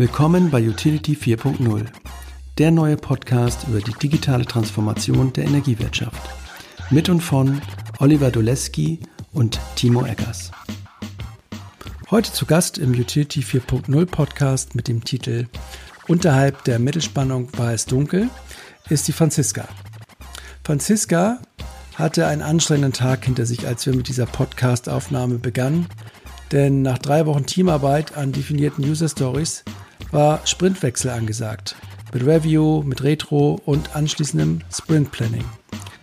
Willkommen bei Utility 4.0, der neue Podcast über die digitale Transformation der Energiewirtschaft. Mit und von Oliver Doleski und Timo Eggers. Heute zu Gast im Utility 4.0 Podcast mit dem Titel Unterhalb der Mittelspannung war es dunkel ist die Franziska. Franziska hatte einen anstrengenden Tag hinter sich, als wir mit dieser Podcast-Aufnahme begannen. Denn nach drei Wochen Teamarbeit an definierten User Stories war Sprintwechsel angesagt. Mit Review, mit Retro und anschließendem Sprint Planning.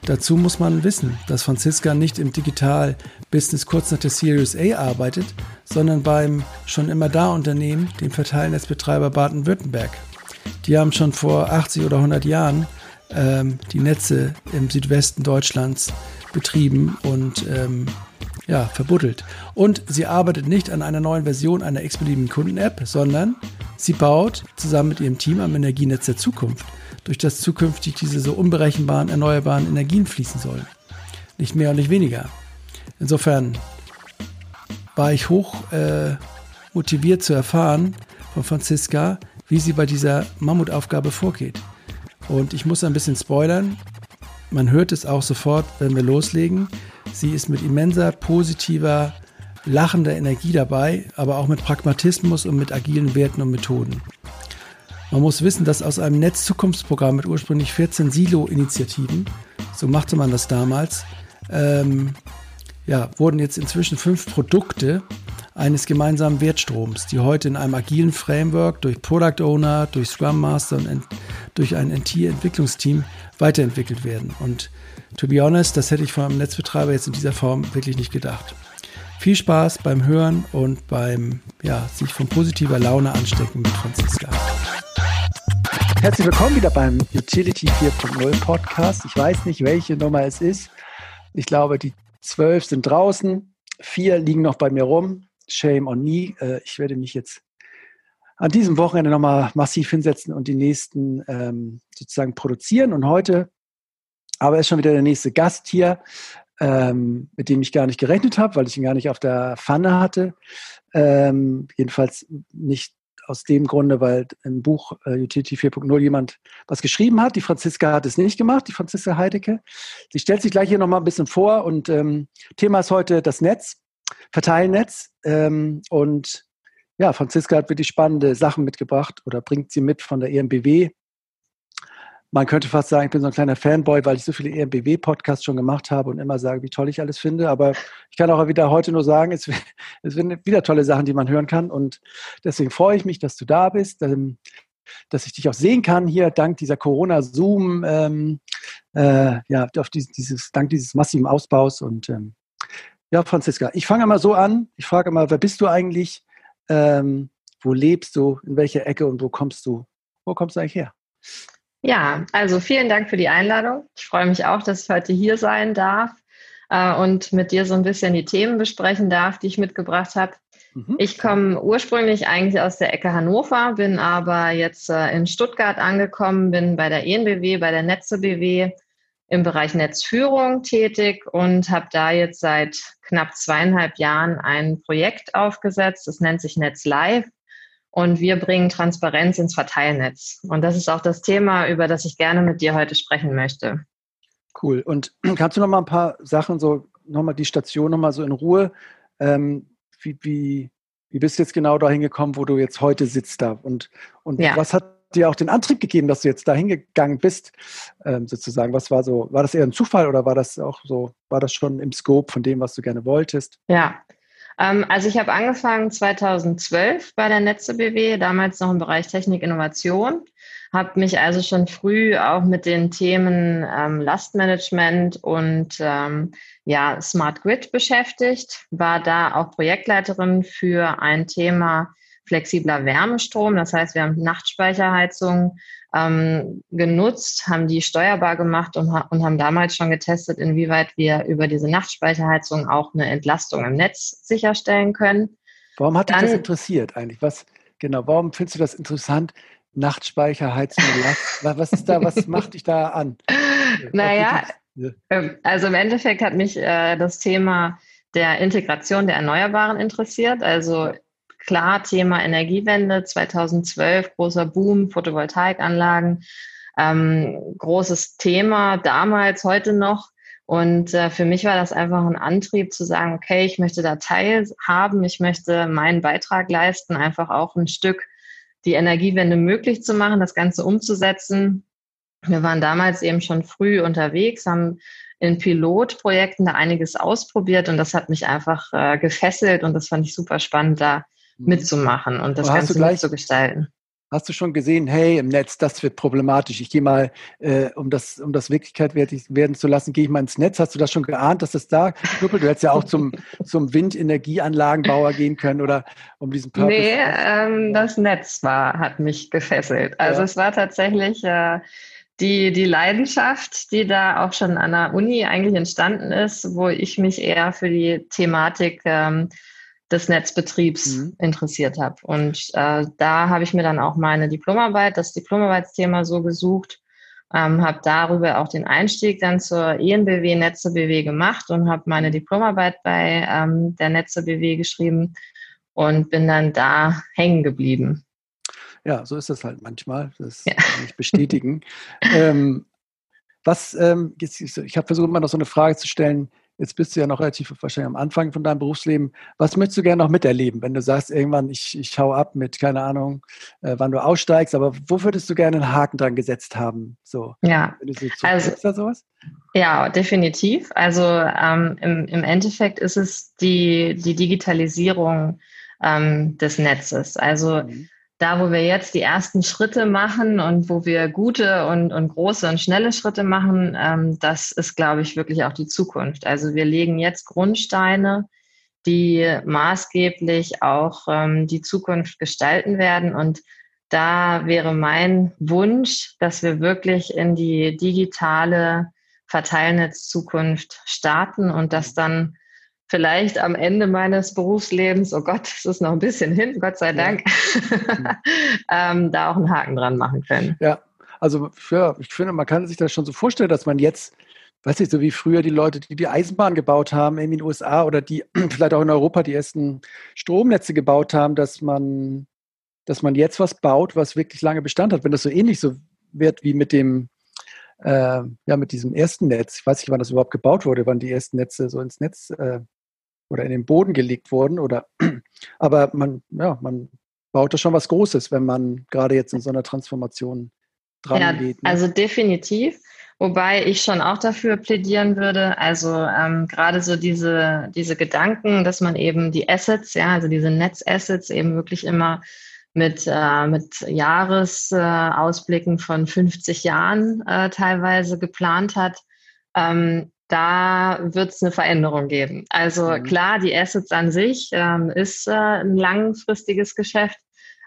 Dazu muss man wissen, dass Franziska nicht im Digital-Business kurz nach der Series A arbeitet, sondern beim schon immer da Unternehmen, dem Verteilnetzbetreiber Baden-Württemberg. Die haben schon vor 80 oder 100 Jahren ähm, die Netze im Südwesten Deutschlands betrieben und ähm, ja, verbuddelt. Und sie arbeitet nicht an einer neuen Version einer x-beliebigen Kunden-App, sondern sie baut zusammen mit ihrem Team am Energienetz der Zukunft, durch das zukünftig diese so unberechenbaren, erneuerbaren Energien fließen sollen. Nicht mehr und nicht weniger. Insofern war ich hoch äh, motiviert zu erfahren von Franziska, wie sie bei dieser Mammutaufgabe vorgeht. Und ich muss ein bisschen spoilern. Man hört es auch sofort, wenn wir loslegen. Sie ist mit immenser, positiver, lachender Energie dabei, aber auch mit Pragmatismus und mit agilen Werten und Methoden. Man muss wissen, dass aus einem Netzzukunftsprogramm mit ursprünglich 14 Silo-Initiativen, so machte man das damals, ähm, ja, wurden jetzt inzwischen fünf Produkte eines gemeinsamen Wertstroms, die heute in einem agilen Framework durch Product Owner, durch Scrum Master und durch ein NT-Entwicklungsteam weiterentwickelt werden. Und to be honest, das hätte ich von einem Netzbetreiber jetzt in dieser Form wirklich nicht gedacht. Viel Spaß beim Hören und beim ja, sich von positiver Laune anstecken mit Franziska. Herzlich willkommen wieder beim Utility 4.0 Podcast. Ich weiß nicht, welche Nummer es ist. Ich glaube, die zwölf sind draußen, vier liegen noch bei mir rum. Shame on me. Äh, ich werde mich jetzt an diesem Wochenende nochmal massiv hinsetzen und die nächsten ähm, sozusagen produzieren. Und heute aber ist schon wieder der nächste Gast hier, ähm, mit dem ich gar nicht gerechnet habe, weil ich ihn gar nicht auf der Pfanne hatte. Ähm, jedenfalls nicht aus dem Grunde, weil im Buch äh, Utility 4.0 jemand was geschrieben hat. Die Franziska hat es nicht gemacht, die Franziska Heidecke. Sie stellt sich gleich hier nochmal ein bisschen vor und ähm, Thema ist heute das Netz, Verteilnetz. Ähm, und ja, Franziska hat wirklich spannende Sachen mitgebracht oder bringt sie mit von der EMBW. Man könnte fast sagen, ich bin so ein kleiner Fanboy, weil ich so viele EMBW-Podcasts schon gemacht habe und immer sage, wie toll ich alles finde. Aber ich kann auch wieder heute nur sagen, es, es sind wieder tolle Sachen, die man hören kann. Und deswegen freue ich mich, dass du da bist, ähm, dass ich dich auch sehen kann hier dank dieser Corona-Zoom, ähm, äh, ja, auf dieses, dieses, dank dieses massiven Ausbaus. Und ähm, ja, Franziska, ich fange mal so an. Ich frage mal, wer bist du eigentlich? Ähm, wo lebst du? In welcher Ecke und wo kommst du? Wo kommst du eigentlich her? Ja, also vielen Dank für die Einladung. Ich freue mich auch, dass ich heute hier sein darf äh, und mit dir so ein bisschen die Themen besprechen darf, die ich mitgebracht habe. Mhm. Ich komme ursprünglich eigentlich aus der Ecke Hannover, bin aber jetzt äh, in Stuttgart angekommen, bin bei der ENBW, bei der Netze BW im Bereich Netzführung tätig und habe da jetzt seit knapp zweieinhalb Jahren ein Projekt aufgesetzt. Das nennt sich Netz Live. Und wir bringen Transparenz ins Verteilnetz. Und das ist auch das Thema, über das ich gerne mit dir heute sprechen möchte. Cool. Und kannst du noch mal ein paar Sachen, so nochmal die Station nochmal so in Ruhe, ähm, wie, wie, wie bist du jetzt genau dahin gekommen, wo du jetzt heute sitzt da? Und, und ja. was hat dir auch den Antrieb gegeben, dass du jetzt da hingegangen bist, ähm, sozusagen? Was war so, war das eher ein Zufall oder war das auch so, war das schon im Scope von dem, was du gerne wolltest? Ja, also ich habe angefangen 2012 bei der Netze BW, damals noch im Bereich Technik Innovation, habe mich also schon früh auch mit den Themen ähm, Lastmanagement und ähm, ja, Smart Grid beschäftigt, war da auch Projektleiterin für ein Thema flexibler Wärmestrom. Das heißt, wir haben Nachtspeicherheizung ähm, genutzt, haben die steuerbar gemacht und, und, haben damals schon getestet, inwieweit wir über diese Nachtspeicherheizung auch eine Entlastung im Netz sicherstellen können. Warum hat dich das interessiert eigentlich? Was genau? Warum findest du das interessant? Nachtspeicherheizung, was ist da? Was macht dich da an? Naja, ähm, also im Endeffekt hat mich äh, das Thema der Integration der Erneuerbaren interessiert. Also klar Thema Energiewende, 2012 großer Boom, Photovoltaikanlagen, ähm, großes Thema damals, heute noch. Und äh, für mich war das einfach ein Antrieb zu sagen, okay, ich möchte da teilhaben, ich möchte meinen Beitrag leisten, einfach auch ein Stück die Energiewende möglich zu machen, das Ganze umzusetzen. Wir waren damals eben schon früh unterwegs, haben in Pilotprojekten da einiges ausprobiert und das hat mich einfach äh, gefesselt und das fand ich super spannend, da. Mitzumachen und das Ganze gleich, mitzugestalten. Hast du schon gesehen, hey, im Netz, das wird problematisch. Ich gehe mal, äh, um das, um das Wirklichkeit werden zu lassen, gehe ich mal ins Netz. Hast du das schon geahnt, dass das da knuppelt? Du hättest ja auch zum, zum Windenergieanlagenbauer gehen können oder um diesen Purpose. Nee, ähm, das Netz war, hat mich gefesselt. Also ja. es war tatsächlich äh, die, die Leidenschaft, die da auch schon an der Uni eigentlich entstanden ist, wo ich mich eher für die Thematik ähm, des Netzbetriebs mhm. interessiert habe. Und äh, da habe ich mir dann auch meine Diplomarbeit, das Diplomarbeitsthema so gesucht, ähm, habe darüber auch den Einstieg dann zur ENBW Netze BW gemacht und habe meine Diplomarbeit bei ähm, der Netze BW geschrieben und bin dann da hängen geblieben. Ja, so ist das halt manchmal. Das ja. kann ich bestätigen. ähm, was, ähm, ich habe versucht, mal noch so eine Frage zu stellen. Jetzt bist du ja noch relativ wahrscheinlich am Anfang von deinem Berufsleben. Was möchtest du gerne noch miterleben, wenn du sagst, irgendwann, ich, ich hau ab mit, keine Ahnung, äh, wann du aussteigst, aber wo würdest du gerne einen Haken dran gesetzt haben? So, ja, so also, da sowas? Ja, definitiv. Also ähm, im, im Endeffekt ist es die, die Digitalisierung ähm, des Netzes. Also mhm da, wo wir jetzt die ersten Schritte machen und wo wir gute und, und große und schnelle Schritte machen, ähm, das ist, glaube ich, wirklich auch die Zukunft. Also wir legen jetzt Grundsteine, die maßgeblich auch ähm, die Zukunft gestalten werden. Und da wäre mein Wunsch, dass wir wirklich in die digitale Verteilnetzzukunft starten und dass dann vielleicht am Ende meines Berufslebens, oh Gott, es ist noch ein bisschen hin, Gott sei Dank, ja. ähm, da auch einen Haken dran machen können. Ja, also für, ich finde, man kann sich das schon so vorstellen, dass man jetzt, weiß ich, so wie früher die Leute, die die Eisenbahn gebaut haben, in den USA oder die vielleicht auch in Europa die ersten Stromnetze gebaut haben, dass man, dass man jetzt was baut, was wirklich lange Bestand hat. Wenn das so ähnlich so wird wie mit dem äh, ja, mit diesem ersten Netz. Ich weiß nicht, wann das überhaupt gebaut wurde, wann die ersten Netze so ins Netz äh, oder in den Boden gelegt wurden. Oder, aber man, ja, man baut da schon was Großes, wenn man gerade jetzt in so einer Transformation dran ja, geht. Ne? Also definitiv. Wobei ich schon auch dafür plädieren würde, also ähm, gerade so diese, diese Gedanken, dass man eben die Assets, ja, also diese Netzassets eben wirklich immer mit, äh, mit Jahresausblicken äh, von 50 Jahren äh, teilweise geplant hat. Ähm, da wird es eine Veränderung geben. Also mhm. klar, die Assets an sich ähm, ist äh, ein langfristiges Geschäft,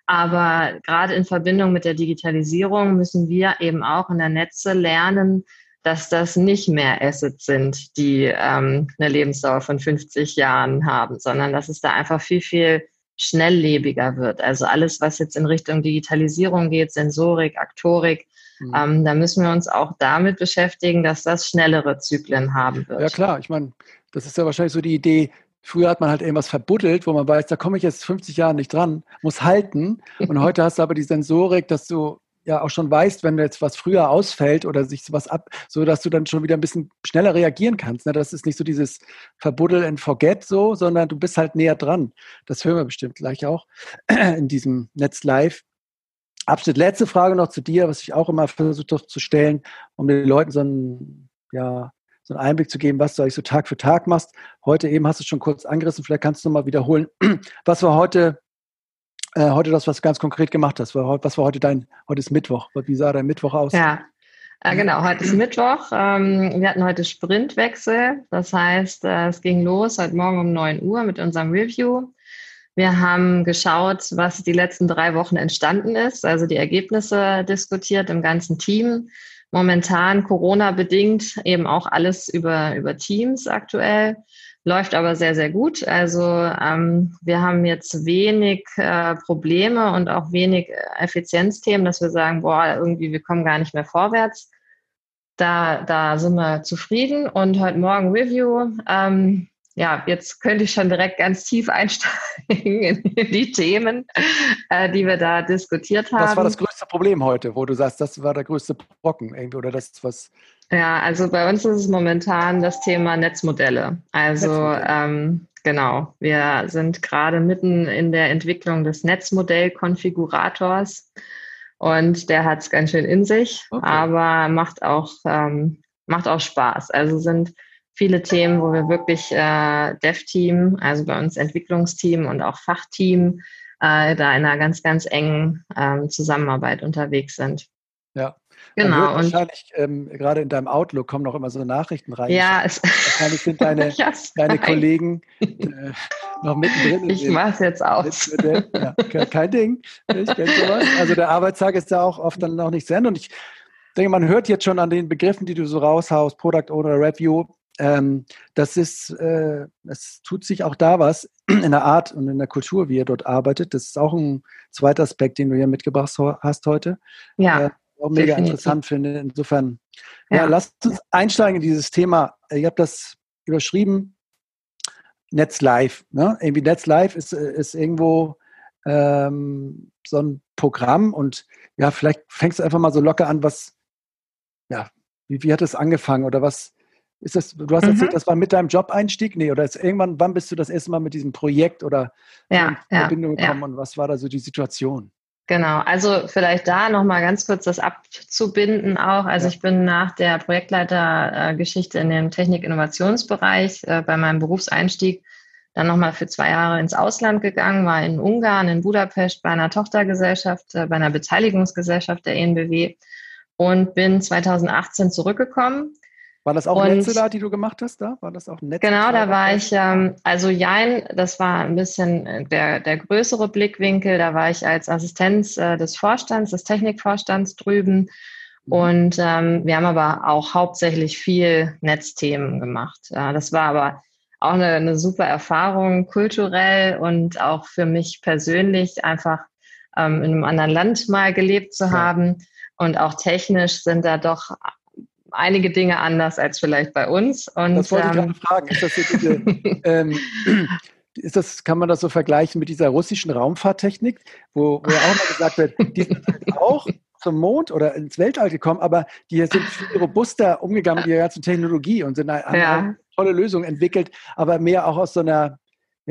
aber gerade in Verbindung mit der Digitalisierung müssen wir eben auch in der Netze lernen, dass das nicht mehr Assets sind, die ähm, eine Lebensdauer von 50 Jahren haben, sondern dass es da einfach viel, viel schnelllebiger wird. Also alles, was jetzt in Richtung Digitalisierung geht, Sensorik, Aktorik, Mhm. Ähm, da müssen wir uns auch damit beschäftigen, dass das schnellere Zyklen haben wird. Ja klar, ich meine, das ist ja wahrscheinlich so die Idee, Früher hat man halt irgendwas verbuddelt, wo man weiß, da komme ich jetzt 50 Jahre nicht dran, muss halten. Und heute hast du aber die Sensorik, dass du ja auch schon weißt, wenn jetzt was früher ausfällt oder sich was ab, so dass du dann schon wieder ein bisschen schneller reagieren kannst. Ne? Das ist nicht so dieses Verbuddel and Forget so, sondern du bist halt näher dran. Das hören wir bestimmt gleich auch in diesem Netz Live. Absolut letzte Frage noch zu dir, was ich auch immer versuche zu stellen, um den Leuten so einen, ja, so einen Einblick zu geben, was du eigentlich so Tag für Tag machst. Heute eben hast du schon kurz angerissen, vielleicht kannst du mal wiederholen. Was war heute, äh, heute das, was du ganz konkret gemacht hast? Was war heute dein, heute ist Mittwoch. Wie sah dein Mittwoch aus? Ja, äh, genau, heute ist Mittwoch. Ähm, wir hatten heute Sprintwechsel. Das heißt, äh, es ging los heute Morgen um 9 Uhr mit unserem Review. Wir haben geschaut, was die letzten drei Wochen entstanden ist, also die Ergebnisse diskutiert im ganzen Team. Momentan Corona-bedingt eben auch alles über, über Teams aktuell, läuft aber sehr, sehr gut. Also ähm, wir haben jetzt wenig äh, Probleme und auch wenig Effizienzthemen, dass wir sagen, boah, irgendwie, wir kommen gar nicht mehr vorwärts. Da, da sind wir zufrieden. Und heute Morgen Review. Ähm, ja, jetzt könnte ich schon direkt ganz tief einsteigen in die Themen, äh, die wir da diskutiert haben. Was war das größte Problem heute, wo du sagst, das war der größte Brocken irgendwie oder das, was ja, also bei uns ist es momentan das Thema Netzmodelle. Also Netzmodelle. Ähm, genau, wir sind gerade mitten in der Entwicklung des Netzmodellkonfigurators und der hat es ganz schön in sich, okay. aber macht auch, ähm, macht auch Spaß. Also sind viele Themen, wo wir wirklich äh, Dev-Team, also bei uns Entwicklungsteam und auch Fachteam, äh, da in einer ganz, ganz engen ähm, Zusammenarbeit unterwegs sind. Ja, Genau. Und wahrscheinlich ähm, gerade in deinem Outlook kommen noch immer so Nachrichten rein. Ja, es wahrscheinlich sind deine, deine Kollegen äh, noch mittendrin. Ich mache es jetzt aus. Ja, kein Ding. Ich kenne sowas. Also der Arbeitstag ist ja auch oft dann noch nicht zu Ende. Und ich denke, man hört jetzt schon an den Begriffen, die du so raushaust, Product Owner Review. Ähm, das ist, äh, es tut sich auch da was in der Art und in der Kultur, wie ihr dort arbeitet. Das ist auch ein zweiter Aspekt, den du hier mitgebracht hast heute. Ja. Äh, auch mega Definitiv. interessant finde. Insofern, ja. ja, lasst uns einsteigen in dieses Thema. Ich habe das überschrieben, Netz Live. Ne? Irgendwie Netz Live ist, ist irgendwo ähm, so ein Programm und ja, vielleicht fängst du einfach mal so locker an, was, ja, wie, wie hat es angefangen oder was ist das, du hast mhm. erzählt, das war mit deinem Job-Einstieg? Nee, oder ist irgendwann, wann bist du das erste Mal mit diesem Projekt oder ja, in Verbindung ja, gekommen ja. und was war da so die Situation? Genau, also vielleicht da nochmal ganz kurz das abzubinden auch. Also ich bin nach der Projektleitergeschichte in dem Technik-Innovationsbereich äh, bei meinem Berufseinstieg dann nochmal für zwei Jahre ins Ausland gegangen, war in Ungarn, in Budapest bei einer Tochtergesellschaft, äh, bei einer Beteiligungsgesellschaft der ENBW und bin 2018 zurückgekommen war das auch Netzeler, die du gemacht hast da? War das auch Netze? Genau, da war ich, ähm, also Jein, das war ein bisschen äh, der, der größere Blickwinkel. Da war ich als Assistenz äh, des Vorstands, des Technikvorstands drüben. Mhm. Und ähm, wir haben aber auch hauptsächlich viel Netzthemen gemacht. Äh, das war aber auch eine, eine super Erfahrung, kulturell und auch für mich persönlich einfach ähm, in einem anderen Land mal gelebt zu haben. Und auch technisch sind da doch einige Dinge anders als vielleicht bei uns. Und, das wollte ich ähm, gerade fragen. Ist das, diese, ähm, ist das, kann man das so vergleichen mit dieser russischen Raumfahrttechnik, wo, wo ja auch mal gesagt wird, die sind halt auch zum Mond oder ins Weltall gekommen, aber die sind viel robuster umgegangen mit ihrer ganzen Technologie und sind, haben ja. eine tolle Lösung entwickelt, aber mehr auch aus so einer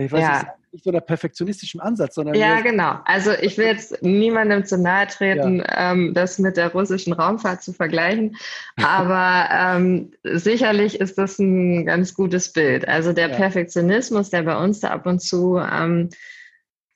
ich weiß ja. nicht, so einer perfektionistischen Ansatz, sondern. Ja, genau. Also ich will jetzt niemandem zu nahe treten, ja. ähm, das mit der russischen Raumfahrt zu vergleichen. Aber ähm, sicherlich ist das ein ganz gutes Bild. Also der ja. Perfektionismus, der bei uns da ab und zu ähm,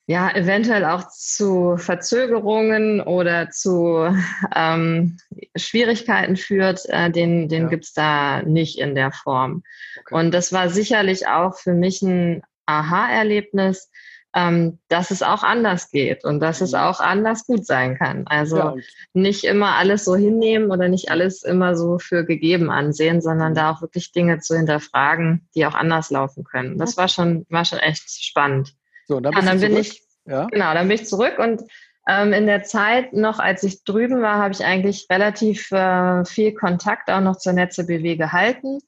ja, eventuell auch zu Verzögerungen oder zu ähm, Schwierigkeiten führt, äh, den, den ja. gibt's da nicht in der Form. Okay. Und das war sicherlich auch für mich ein Aha-Erlebnis, ähm, dass es auch anders geht und dass es mhm. auch anders gut sein kann. Also ja, nicht immer alles so hinnehmen oder nicht alles immer so für gegeben ansehen, sondern mhm. da auch wirklich Dinge zu hinterfragen, die auch anders laufen können. Das war schon, war schon echt spannend. So, dann, ja, dann bin ich, ja? genau, dann bin ich zurück und ähm, in der Zeit noch, als ich drüben war, habe ich eigentlich relativ äh, viel Kontakt auch noch zur Netze BW gehalten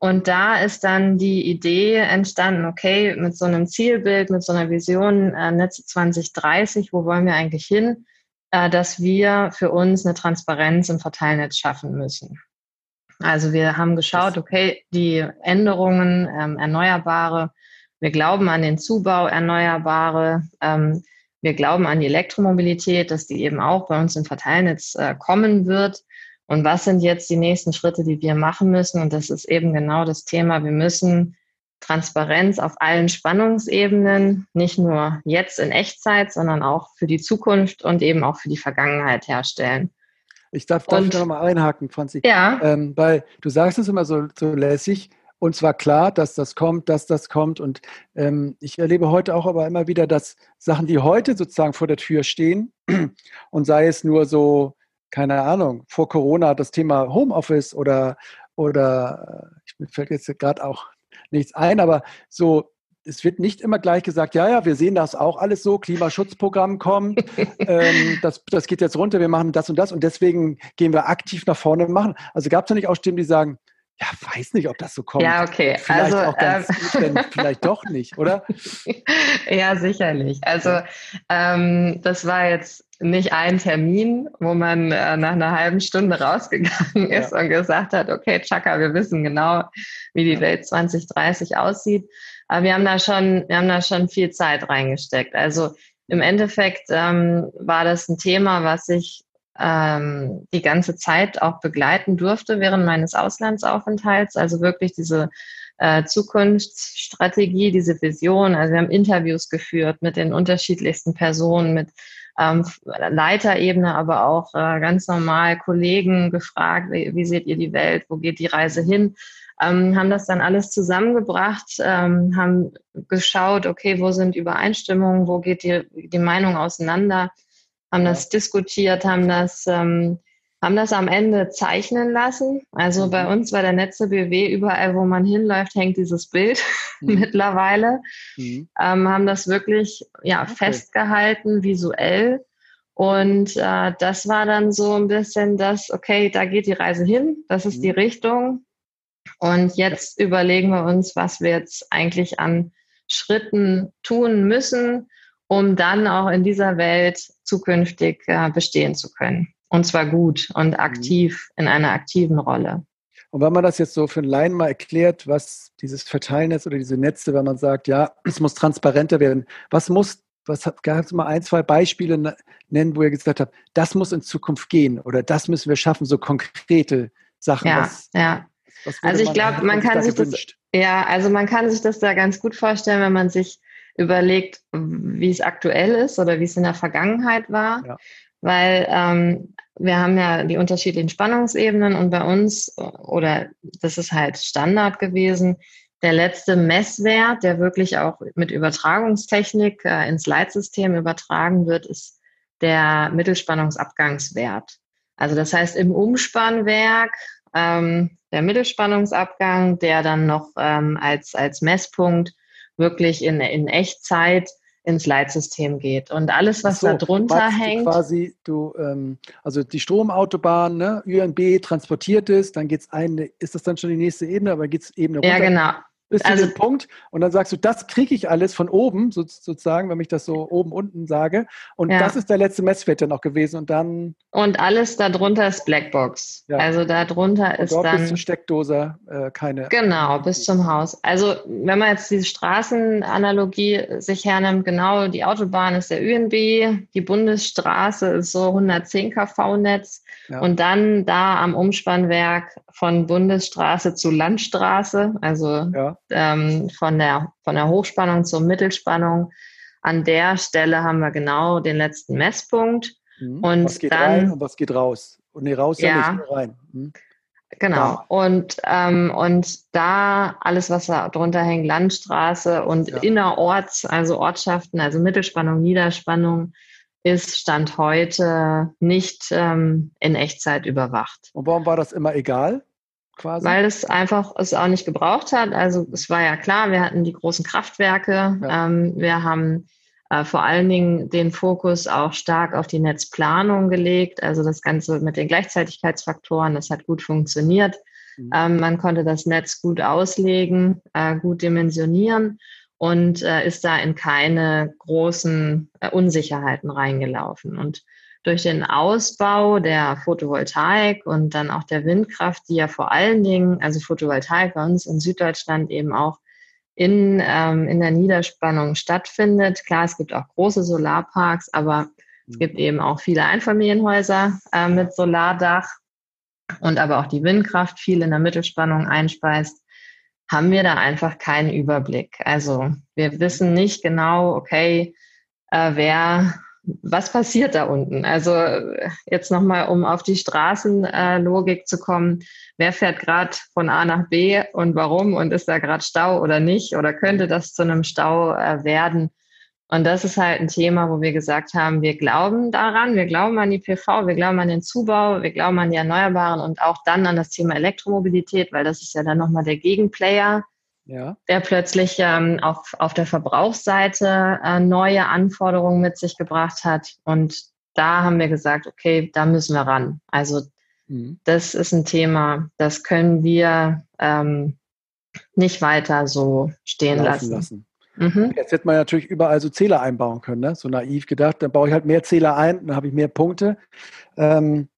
und da ist dann die Idee entstanden, okay, mit so einem Zielbild, mit so einer Vision äh, Netze 2030, wo wollen wir eigentlich hin, äh, dass wir für uns eine Transparenz im Verteilnetz schaffen müssen. Also wir haben geschaut, okay, die Änderungen, ähm, Erneuerbare, wir glauben an den Zubau Erneuerbare, ähm, wir glauben an die Elektromobilität, dass die eben auch bei uns im Verteilnetz äh, kommen wird. Und was sind jetzt die nächsten Schritte, die wir machen müssen? Und das ist eben genau das Thema. Wir müssen Transparenz auf allen Spannungsebenen, nicht nur jetzt in Echtzeit, sondern auch für die Zukunft und eben auch für die Vergangenheit herstellen. Ich darf, darf und, ich noch mal einhaken, Franzi. Ja. Ähm, weil du sagst es immer so, so lässig. Und zwar klar, dass das kommt, dass das kommt. Und ähm, ich erlebe heute auch aber immer wieder, dass Sachen, die heute sozusagen vor der Tür stehen, und sei es nur so keine Ahnung, vor Corona das Thema Homeoffice oder, oder ich, mir fällt jetzt gerade auch nichts ein, aber so, es wird nicht immer gleich gesagt, ja, ja, wir sehen das auch alles so, Klimaschutzprogramm kommt, ähm, das, das geht jetzt runter, wir machen das und das und deswegen gehen wir aktiv nach vorne und machen. Also gab es ja nicht auch Stimmen, die sagen, Ja, weiß nicht, ob das so kommt. Ja, okay. Vielleicht also, auch ganz ähm, gut, vielleicht doch nicht, oder? ja, sicherlich. Also ähm, das war jetzt nicht ein Termin, wo man äh, nach einer halben Stunde rausgegangen ist ja. und gesagt hat, okay, Chaka, wir wissen genau, wie die Welt 2030 aussieht. Aber wir haben da schon, wir haben da schon viel Zeit reingesteckt. Also im Endeffekt ähm, war das ein Thema, was ich ähm, die ganze Zeit auch begleiten durfte während meines Auslandsaufenthalts. Also wirklich diese äh, Zukunftsstrategie, diese Vision. Also wir haben Interviews geführt mit den unterschiedlichsten Personen, mit ähm, Leiterebene, aber auch äh, ganz normal Kollegen gefragt, wie, wie, seht ihr die Welt, wo geht die Reise hin? Ähm, haben das dann alles zusammengebracht, ähm, haben geschaut, okay, wo sind Übereinstimmungen, wo geht die, die Meinung auseinander, haben das diskutiert, haben das, ähm, haben das am Ende zeichnen lassen. Also mhm. bei uns bei der Netze BW, überall, wo man hinläuft, hängt dieses Bild mhm. mittlerweile. Mhm. Ähm, haben das wirklich ja, okay. festgehalten, visuell. Und äh, das war dann so ein bisschen das, okay, da geht die Reise hin, das ist die mhm. Richtung. Und jetzt überlegen wir uns, was wir jetzt eigentlich an Schritten tun müssen, um dann auch in dieser Welt zukünftig äh, bestehen zu können. Und zwar gut und mhm. aktiv in einer aktiven Rolle. Und wenn man das jetzt so für einen Laien mal erklärt, was dieses Verteilnetz oder diese Netze, wenn man sagt, ja, es muss transparenter werden, was muss, was gab es mal ein, zwei Beispiele nennen, wo ihr gesagt habt, das muss in Zukunft gehen oder das müssen wir schaffen, so konkrete Sachen. Ja, was, ja. Was also ich glaube, man kann sich das, ja, also man kann sich das da ganz gut vorstellen, wenn man sich überlegt, wie es aktuell ist oder wie es in der Vergangenheit war. Ja. Weil ähm, wir haben ja die unterschiedlichen Spannungsebenen und bei uns, oder das ist halt Standard gewesen, der letzte Messwert, der wirklich auch mit Übertragungstechnik äh, ins Leitsystem übertragen wird, ist der Mittelspannungsabgangswert. Also das heißt im Umspannwerk ähm, der Mittelspannungsabgang, der dann noch ähm, als, als Messpunkt wirklich in, in Echtzeit ins Leitsystem geht. Und alles, was so, da drunter hängt. Quasi, du, ähm, also die Stromautobahn, ne, ÜNB transportiert ist, dann geht es eine, ist das dann schon die nächste Ebene, aber geht es Ebene runter? Ja, genau bis also, zu dem Punkt und dann sagst du, das kriege ich alles von oben, so, sozusagen, wenn ich das so oben unten sage. Und ja. das ist der letzte Messwert dann auch gewesen und dann. Und alles darunter ist Blackbox. Ja. Also darunter ist dann. Bis zur Steckdose äh, keine. Genau, bis zum Haus. Also wenn man jetzt diese Straßenanalogie sich hernimmt, genau, die Autobahn ist der ÜNB, die Bundesstraße ist so 110 kV-Netz ja. und dann da am Umspannwerk von Bundesstraße zu Landstraße, also ja ähm, von, der, von der Hochspannung zur Mittelspannung. An der Stelle haben wir genau den letzten Messpunkt. Mhm. Und was geht dann, rein und was geht raus? Und nee, raus ja, ja nicht, rein. Mhm. Genau. Und, ähm, und da alles, was da drunter hängt, Landstraße und ja. innerorts, also Ortschaften, also Mittelspannung, Niederspannung, ist Stand heute nicht ähm, in Echtzeit überwacht. Und warum war das immer egal? quasi? Weil es einfach es auch nicht gebraucht hat. Also es war ja klar, wir hatten die großen Kraftwerke. Ja. Ähm, wir haben äh, vor allen Dingen den Fokus auch stark auf die Netzplanung gelegt. Also das Ganze mit den Gleichzeitigkeitsfaktoren, das hat gut funktioniert. Mhm. Ähm, man konnte das Netz gut auslegen, äh, gut dimensionieren und äh, ist da in keine großen äh, Unsicherheiten reingelaufen. Und durch den Ausbau der Photovoltaik und dann auch der Windkraft, die ja vor allen Dingen, also Photovoltaik bei uns in Süddeutschland eben auch in, ähm, in der Niederspannung stattfindet. Klar, es gibt auch große Solarparks, aber es gibt mhm. eben auch viele Einfamilienhäuser äh, mit Solardach und aber auch die Windkraft viel in der Mittelspannung einspeist, haben wir da einfach keinen Überblick. Also wir wissen nicht genau, okay, äh, wer was passiert da unten? Also jetzt nochmal, um auf die Straßenlogik zu kommen. Wer fährt gerade von A nach B und warum? Und ist da gerade Stau oder nicht? Oder könnte das zu einem Stau äh, werden? Und das ist halt ein Thema, wo wir gesagt haben, wir glauben daran, wir glauben an die PV, wir glauben an den Zubau, wir glauben an die Erneuerbaren und auch dann an das Thema Elektromobilität, weil das ist ja dann nochmal der Gegenplayer ja. der plötzlich ähm, auf, auf der Verbrauchsseite äh, neue Anforderungen mit sich gebracht hat. Und da haben wir gesagt, okay, da müssen wir ran. Also mhm. das ist ein Thema, das können wir ähm, nicht weiter so stehen lassen. lassen. Mhm. Jetzt hätte man natürlich überall so Zähler einbauen können, ne? so naiv gedacht. Dann baue ich halt mehr Zähler ein, dann habe ich mehr Punkte. Ähm,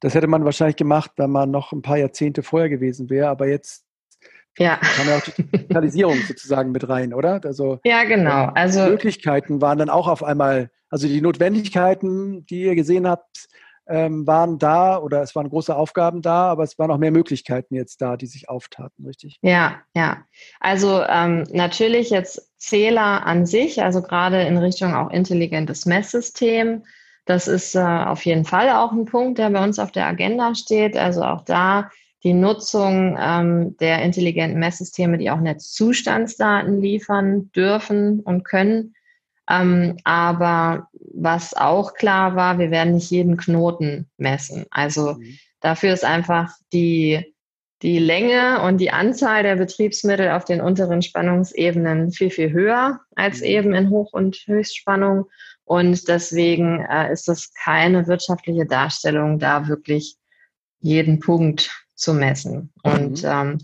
das hätte man wahrscheinlich gemacht, wenn man noch ein paar Jahrzehnte vorher gewesen wäre. Aber jetzt ja. kam ja auch die Digitalisierung sozusagen mit rein, oder? Also, ja, genau. Ähm, also, die Möglichkeiten waren dann auch auf einmal, also die Notwendigkeiten, die ihr gesehen habt, ähm, waren da oder es waren große Aufgaben da, aber es waren auch mehr Möglichkeiten jetzt da, die sich auftaten, richtig? Ja, ja. Also ähm, natürlich jetzt Zähler an sich, also gerade in Richtung auch intelligentes Messsystem. Das ist äh, auf jeden Fall auch ein Punkt, der bei uns auf der Agenda steht. Also auch da die Nutzung ähm, der intelligenten Messsysteme, die auch Netzzustandsdaten liefern dürfen und können, ähm, aber was auch klar war, wir werden nicht jeden Knoten messen. Also mhm. dafür ist einfach die, die Länge und die Anzahl der Betriebsmittel auf den unteren Spannungsebenen viel, viel höher als mhm. eben in Hoch- und Höchstspannung. Und deswegen äh, ist es keine wirtschaftliche Darstellung, da wirklich jeden Punkt zu messen. Mhm. Und ähm,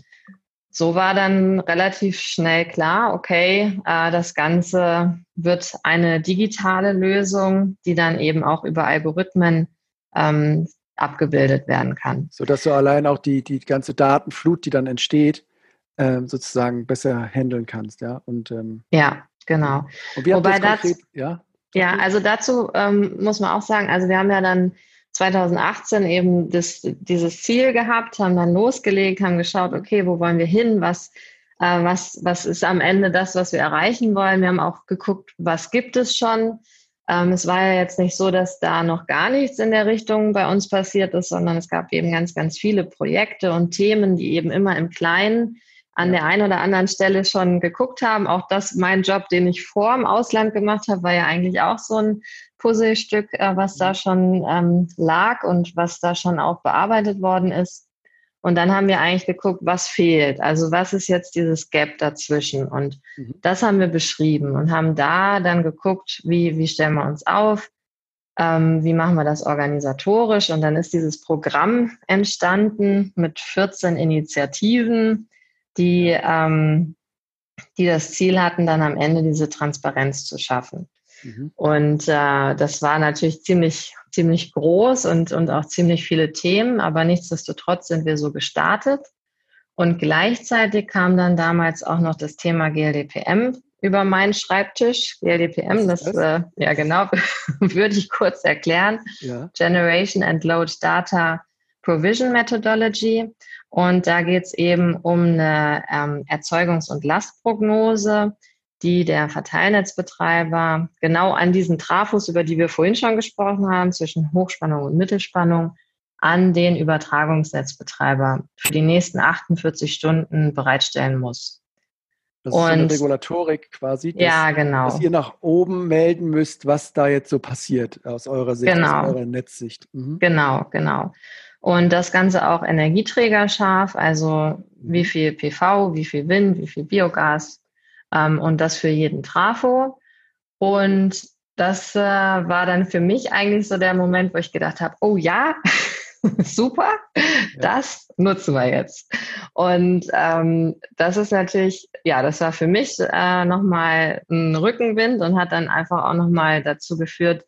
so war dann relativ schnell klar, okay, äh, das Ganze wird eine digitale Lösung, die dann eben auch über Algorithmen ähm, abgebildet werden kann. Sodass du allein auch die, die ganze Datenflut, die dann entsteht, äh, sozusagen besser handeln kannst, ja. Und, ähm, ja, genau. Und wie Wobei das konkret, ja? Ja, also dazu ähm, muss man auch sagen, also wir haben ja dann 2018 eben das, dieses Ziel gehabt, haben dann losgelegt, haben geschaut, okay, wo wollen wir hin, was, äh, was, was ist am Ende das, was wir erreichen wollen. Wir haben auch geguckt, was gibt es schon. Ähm, es war ja jetzt nicht so, dass da noch gar nichts in der Richtung bei uns passiert ist, sondern es gab eben ganz, ganz viele Projekte und Themen, die eben immer im Kleinen an der einen oder anderen Stelle schon geguckt haben. Auch das, mein Job, den ich vor dem Ausland gemacht habe, war ja eigentlich auch so ein Puzzlestück, äh, was da schon ähm, lag und was da schon auch bearbeitet worden ist. Und dann haben wir eigentlich geguckt, was fehlt. Also was ist jetzt dieses Gap dazwischen? Und mhm. das haben wir beschrieben und haben da dann geguckt, wie, wie stellen wir uns auf? Ähm, wie machen wir das organisatorisch? Und dann ist dieses Programm entstanden mit 14 Initiativen, die, ähm, die das Ziel hatten, dann am Ende diese Transparenz zu schaffen. Mhm. Und äh, das war natürlich ziemlich, ziemlich groß und, und auch ziemlich viele Themen, aber nichtsdestotrotz sind wir so gestartet. Und gleichzeitig kam dann damals auch noch das Thema GLDPM über meinen Schreibtisch. GLDPM, das, das? Äh, ja genau, würde ich kurz erklären. Ja. Generation and Load Data Provision Methodology. Und da geht es eben um eine ähm, Erzeugungs- und Lastprognose, die der Verteilnetzbetreiber genau an diesen Trafos, über die wir vorhin schon gesprochen haben, zwischen Hochspannung und Mittelspannung, an den Übertragungsnetzbetreiber für die nächsten 48 Stunden bereitstellen muss. Das ist und, eine Regulatorik quasi, dass, ja, genau. dass ihr nach oben melden müsst, was da jetzt so passiert aus eurer Sicht, genau. aus eurer Netzsicht. Mhm. Genau, genau. Und das Ganze auch energieträgerscharf, also wie viel PV, wie viel Wind, wie viel Biogas ähm, und das für jeden Trafo. Und das äh, war dann für mich eigentlich so der Moment, wo ich gedacht habe, oh ja, super, ja. das nutzen wir jetzt. Und ähm, das ist natürlich, ja, das war für mich äh, nochmal ein Rückenwind und hat dann einfach auch nochmal dazu geführt,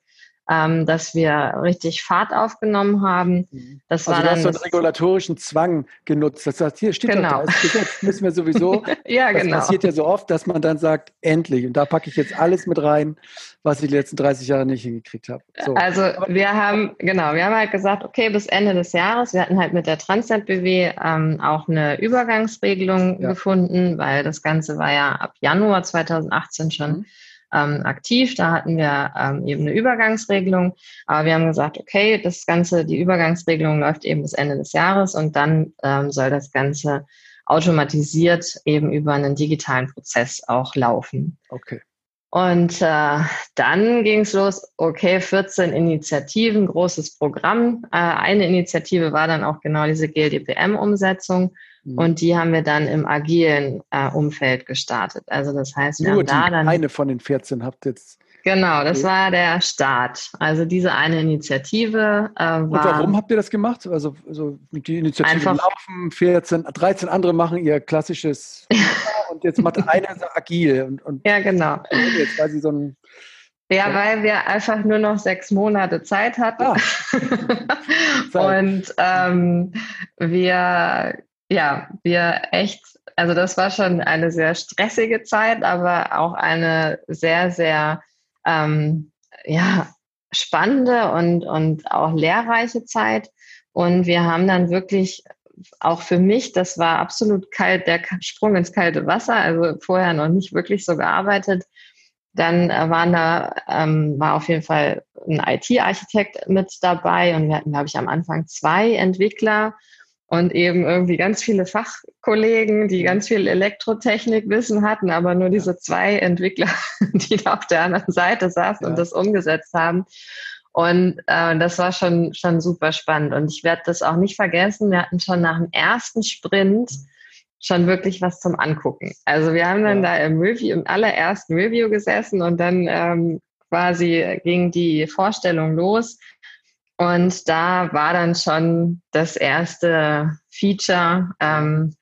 ähm, dass wir richtig Fahrt aufgenommen haben. Mhm. Das also war dann so einen regulatorischen Zwang genutzt. Das heißt, hier steht genau. doch, da Gesetz, müssen wir sowieso. ja, das genau. passiert ja so oft, dass man dann sagt, endlich. Und da packe ich jetzt alles mit rein, was ich die letzten 30 Jahre nicht hingekriegt habe. So. Also wir haben, genau, wir haben halt gesagt, okay, bis Ende des Jahres, wir hatten halt mit der Transnet BW ähm, auch eine Übergangsregelung ja. gefunden, weil das Ganze war ja ab Januar 2018 schon. Mhm ähm, aktiv. Da hatten wir ähm, eben eine Übergangsregelung. Aber wir haben gesagt, okay, das Ganze, die Übergangsregelung läuft eben bis Ende des Jahres und dann ähm, soll das Ganze automatisiert eben über einen digitalen Prozess auch laufen. Okay. Und äh, dann ging es los, okay, 14 Initiativen, großes Programm. Äh, eine Initiative war dann auch genau diese GLDPM-Umsetzung. Mhm. Und die haben wir dann im agilen äh, Umfeld gestartet. Also das heißt, wir Nur haben da die, dann. Eine von den 14 habt jetzt Genau, das war der Start. Also diese eine Initiative äh, war. Und warum habt ihr das gemacht? Also, also die Initiative laufen, 14, 13 andere machen ihr klassisches und jetzt macht eine so agil. Und, und ja, genau. Jetzt quasi so ein ja, weil wir einfach nur noch sechs Monate Zeit hatten. Ah. und ähm, wir, ja, wir echt, also das war schon eine sehr stressige Zeit, aber auch eine sehr, sehr, ähm, ja, spannende und, und auch lehrreiche Zeit. Und wir haben dann wirklich auch für mich, das war absolut kalt, der Sprung ins kalte Wasser, also vorher noch nicht wirklich so gearbeitet, dann äh, waren da, ähm, war auf jeden Fall ein IT-Architekt mit dabei und wir hatten, glaube ich, am Anfang zwei Entwickler und eben irgendwie ganz viele Fachkollegen, die ganz viel Elektrotechnikwissen hatten, aber nur diese zwei Entwickler, die da auf der anderen Seite saßen ja. und das umgesetzt haben. Und äh, das war schon, schon super spannend. Und ich werde das auch nicht vergessen. Wir hatten schon nach dem ersten Sprint schon wirklich was zum Angucken. Also wir haben dann ja. da im Review, im allerersten Review gesessen und dann ähm, quasi ging die Vorstellung los. Und da war dann schon das erste Feature ähm,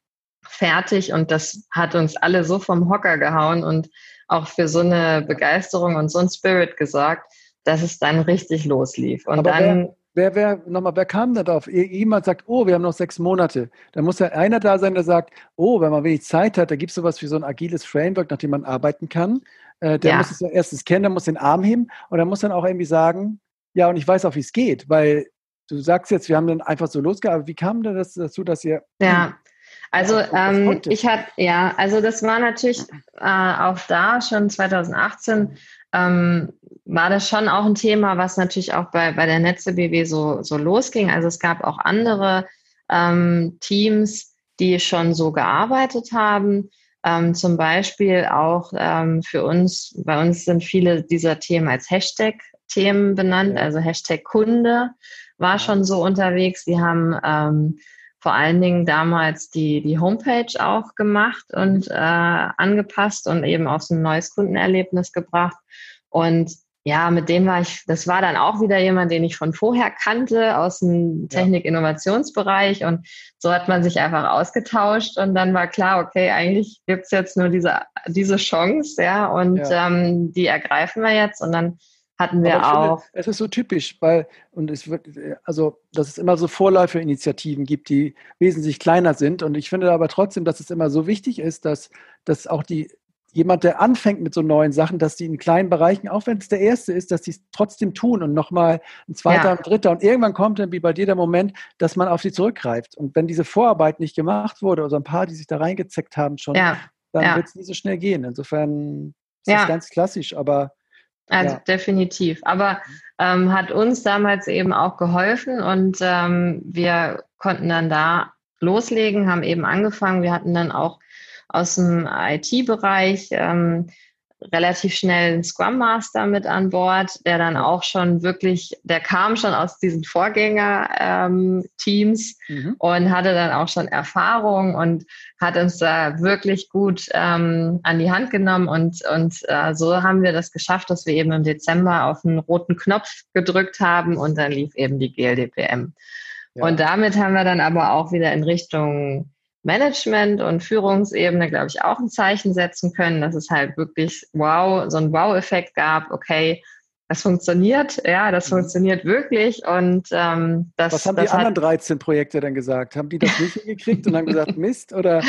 fertig und das hat uns alle so vom Hocker gehauen und auch für so eine Begeisterung und so ein Spirit gesorgt, dass es dann richtig loslief. Und Aber dann Wer, wer, nochmal, wer kam da drauf? Jemand sagt, oh, wir haben noch sechs Monate. Da muss ja einer da sein, der sagt, oh, wenn man wenig Zeit hat, da gibt es sowas wie so ein agiles Framework, nach dem man arbeiten kann. Äh, der ja. muss es ja erstens kennen, der muss den Arm heben und der muss dann auch irgendwie sagen, ja, und ich weiß auch, wie es geht, weil du sagst jetzt, wir haben dann einfach so losgearbeitet. Wie kam denn das dazu, dass ihr. Ja. Also ähm, ich hatte, ja, also das war natürlich äh, auch da schon 2018 ähm, war das schon auch ein Thema, was natürlich auch bei, bei der Netze BW so, so losging. Also es gab auch andere ähm, Teams, die schon so gearbeitet haben. Ähm, zum Beispiel auch ähm, für uns, bei uns sind viele dieser Themen als Hashtag-Themen benannt, also Hashtag Kunde war schon so unterwegs. Die haben ähm, vor allen Dingen damals die, die Homepage auch gemacht und äh, angepasst und eben auch so ein neues Kundenerlebnis gebracht. Und ja, mit dem war ich, das war dann auch wieder jemand, den ich von vorher kannte aus dem Technik-Innovationsbereich. Und so hat man sich einfach ausgetauscht und dann war klar, okay, eigentlich gibt's jetzt nur diese, diese Chance, ja, und ja. Ähm, die ergreifen wir jetzt. Und dann hatten wir auch. Finde, es ist so typisch, weil, und es wird, also, dass es immer so Vorläuferinitiativen gibt, die wesentlich kleiner sind. Und ich finde aber trotzdem, dass es immer so wichtig ist, dass, dass auch die jemand, der anfängt mit so neuen Sachen, dass die in kleinen Bereichen, auch wenn es der erste ist, dass die es trotzdem tun und nochmal ein zweiter ja. und dritter. Und irgendwann kommt dann wie bei dir der Moment, dass man auf sie zurückgreift. Und wenn diese Vorarbeit nicht gemacht wurde, oder ein paar, die sich da reingezeckt haben schon, ja. dann ja. wird es nie so schnell gehen. Insofern ist das ganz klassisch, aber. Also definitiv. Aber ähm, hat uns damals eben auch geholfen und ähm, wir konnten dann da loslegen, haben eben angefangen. Wir hatten dann auch aus dem IT-Bereich ähm, relativ schnell einen Scrum Master mit an Bord, der dann auch schon wirklich, der kam schon aus diesen Vorgänger-Teams ähm, mhm. und hatte dann auch schon Erfahrung und hat uns da wirklich gut ähm, an die Hand genommen und, und äh, so haben wir das geschafft, dass wir eben im Dezember auf einen roten Knopf gedrückt haben und dann lief eben die GLDPM. Ja. Und damit haben wir dann aber auch wieder in Richtung Management und Führungsebene, glaube ich, auch ein Zeichen setzen können, dass es halt wirklich wow, so ein Wow-Effekt gab, okay, das funktioniert, ja, das mhm. funktioniert wirklich und ähm, das. Was haben das die anderen 13 Projekte denn gesagt? Haben die das nicht hingekriegt und haben gesagt Mist oder,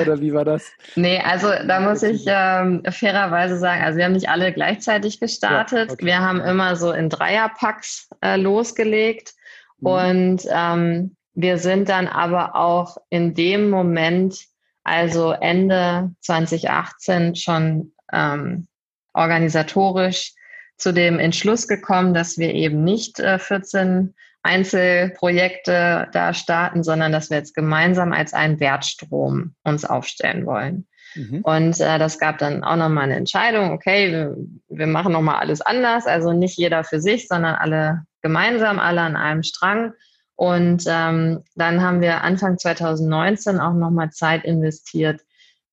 oder wie war das? Nee, also da muss ich ähm, fairerweise sagen, also wir haben nicht alle gleichzeitig gestartet. Ja, okay. Wir haben immer so in Dreierpacks äh, losgelegt mhm. und ähm, wir sind dann aber auch in dem Moment, also Ende 2018, schon ähm, organisatorisch zu dem Entschluss gekommen, dass wir eben nicht äh, 14 Einzelprojekte da starten, sondern dass wir jetzt gemeinsam als einen Wertstrom uns aufstellen wollen. Mhm. Und äh, das gab dann auch nochmal eine Entscheidung, okay, wir, wir machen nochmal alles anders, also nicht jeder für sich, sondern alle gemeinsam, alle an einem Strang. Und ähm, dann haben wir Anfang 2019 auch nochmal Zeit investiert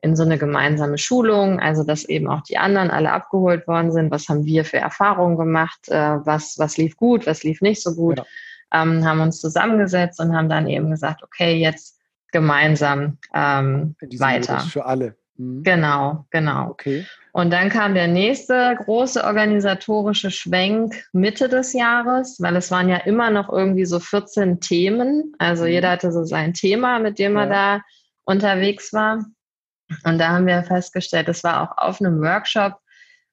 in so eine gemeinsame Schulung, also dass eben auch die anderen alle abgeholt worden sind. Was haben wir für Erfahrungen gemacht? Äh, was, was lief gut, was lief nicht so gut? Ja. Ähm, haben uns zusammengesetzt und haben dann eben gesagt, okay, jetzt gemeinsam ähm, weiter. Für alle. Mhm. Genau, genau. Okay. Und dann kam der nächste große organisatorische Schwenk Mitte des Jahres, weil es waren ja immer noch irgendwie so 14 Themen. Also mhm. jeder hatte so sein Thema, mit dem ja. er da unterwegs war. Und da haben wir festgestellt, es war auch auf einem Workshop,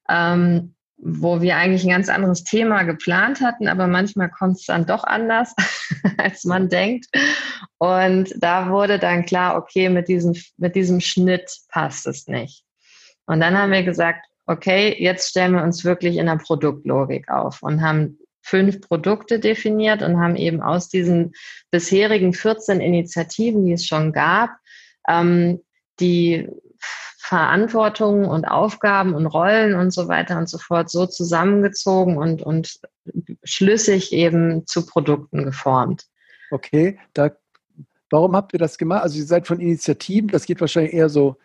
ähm, wo wir eigentlich ein ganz anderes Thema geplant hatten, aber manchmal kommt es dann doch anders, als man denkt. Und da wurde dann klar, okay, mit diesem, mit diesem Schnitt passt es nicht. Und dann haben wir gesagt, okay, jetzt stellen wir uns wirklich in der Produktlogik auf und haben fünf Produkte definiert und haben eben aus diesen bisherigen 14 Initiativen, die es schon gab, ähm, die Verantwortung und Aufgaben und Rollen und so weiter und so fort so zusammengezogen und, und schlüssig eben zu Produkten geformt. Okay, da, warum habt ihr das gemacht? Also ihr seid von Initiativen, das geht wahrscheinlich eher so,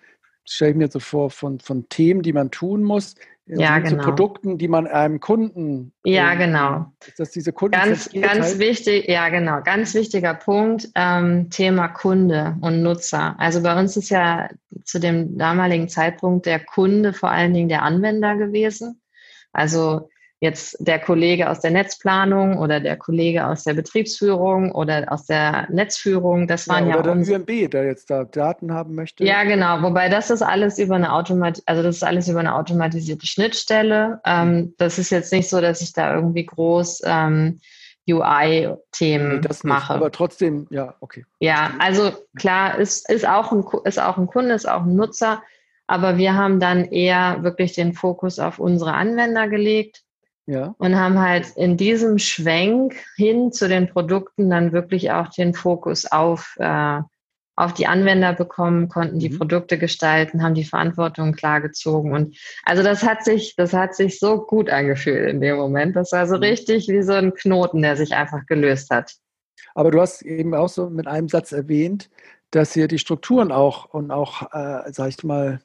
stelle ich mir so vor, von, von Themen, die man tun muss ja, genau. zu Produkten, die man einem Kunden. Ja, genau. Ist das diese Kunden? Ganz, ganz wichtig, ja, genau. Ganz wichtiger Punkt, ähm, Thema Kunde und Nutzer. Also bei uns ist ja zu dem damaligen Zeitpunkt der Kunde vor allen Dingen der Anwender gewesen. Also jetzt der Kollege aus der Netzplanung oder der Kollege aus der Betriebsführung oder aus der Netzführung, das waren ja, oder ja der UMB, der jetzt da Daten haben möchte. Ja, genau. Wobei das ist alles über eine Automat also das ist alles über eine automatisierte Schnittstelle. Ähm, das ist jetzt nicht so, dass ich da irgendwie groß ähm, UI-Themen nee, mache. aber trotzdem, ja, okay. Ja, also klar, ist, ist, auch ein, ist auch ein Kunde, ist auch ein Nutzer, aber wir haben dann eher wirklich den Fokus auf unsere Anwender gelegt ja. Und haben halt in diesem Schwenk hin zu den Produkten dann wirklich auch den Fokus auf, äh, auf die Anwender bekommen, konnten die mhm. Produkte gestalten, haben die Verantwortung klar gezogen. Und also das hat sich, das hat sich so gut angefühlt in dem Moment. Das war so mhm. richtig wie so ein Knoten, der sich einfach gelöst hat. Aber du hast eben auch so mit einem Satz erwähnt, dass ihr die Strukturen auch und auch, äh, sag ich mal,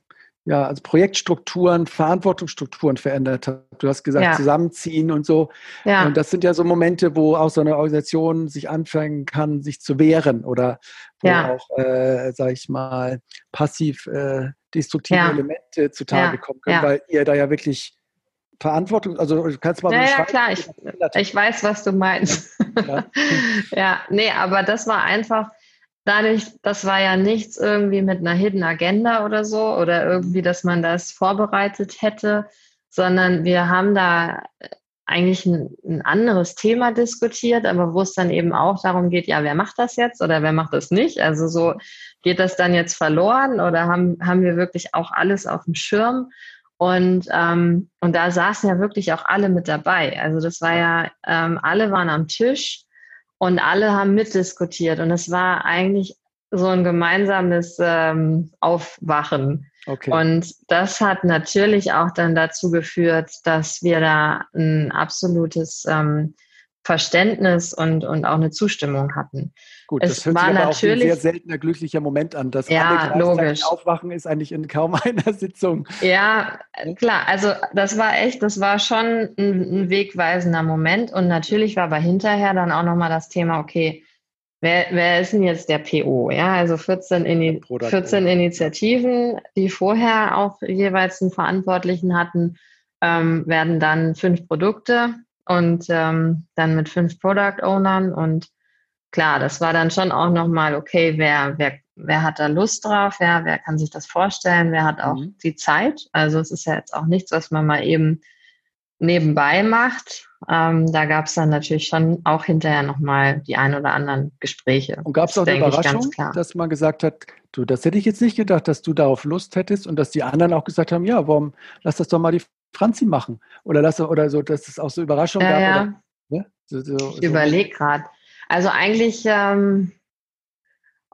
ja, also Projektstrukturen, Verantwortungsstrukturen verändert hat. Du hast gesagt, ja. zusammenziehen und so. Ja. Und das sind ja so Momente, wo auch so eine Organisation sich anfangen kann, sich zu wehren oder wo ja. auch, äh, sag ich mal, passiv äh, destruktive ja. Elemente zutage kommen können, weil ihr da ja wirklich Verantwortung, also du kannst mal ja, ja klar, ich, ich weiß, was du meinst. Ja. ja, nee, aber das war einfach, dadurch, das war ja nichts irgendwie mit einer Hidden Agenda oder so oder irgendwie, dass man das vorbereitet hätte, sondern wir haben da eigentlich ein, ein, anderes Thema diskutiert, aber wo es dann eben auch darum geht, ja, wer macht das jetzt oder wer macht das nicht? Also so geht das dann jetzt verloren oder haben, haben wir wirklich auch alles auf dem Schirm? Und, ähm, und da saßen ja wirklich auch alle mit dabei. Also das war ja, ähm, alle waren am Tisch und alle haben mitdiskutiert und es war eigentlich so ein gemeinsames ähm, Aufwachen. Okay. Und das hat natürlich auch dann dazu geführt, dass wir da ein absolutes ähm, Verständnis und, und auch eine Zustimmung hatten. Gut, es das hört war sich aber natürlich, auch ein sehr seltener glücklicher Moment an. Das ja, logisch. Aufwachen ist eigentlich in kaum einer Sitzung. Ja, klar. Also das war echt, das war schon ein, ein wegweisender Moment. Und natürlich war aber hinterher dann auch nochmal das Thema, okay, wer, wer ist denn jetzt der PO? Ja, also 14, Ini 14 Initiativen, die vorher auch jeweils einen Verantwortlichen hatten, ähm, werden dann fünf Produkte und ähm, dann mit fünf Product Ownern und klar, das war dann schon auch nochmal, okay, wer, wer, wer hat da Lust drauf, wer, wer kann sich das vorstellen, wer hat auch mhm. die Zeit. Also es ist ja jetzt auch nichts, was man mal eben nebenbei macht. Ähm, da gab es dann natürlich schon auch hinterher nochmal die ein oder anderen Gespräche. Und gab es auch eine Überraschung, dass man gesagt hat, du, das hätte ich jetzt nicht gedacht, dass du darauf Lust hättest und dass die anderen auch gesagt haben, ja, warum, lass das doch mal die Franzi machen. Oder lass oder so, dass es auch so Überraschungen ja, gab. Ja. Ne? so, so, ich so. überlege gerade. Also eigentlich, ähm,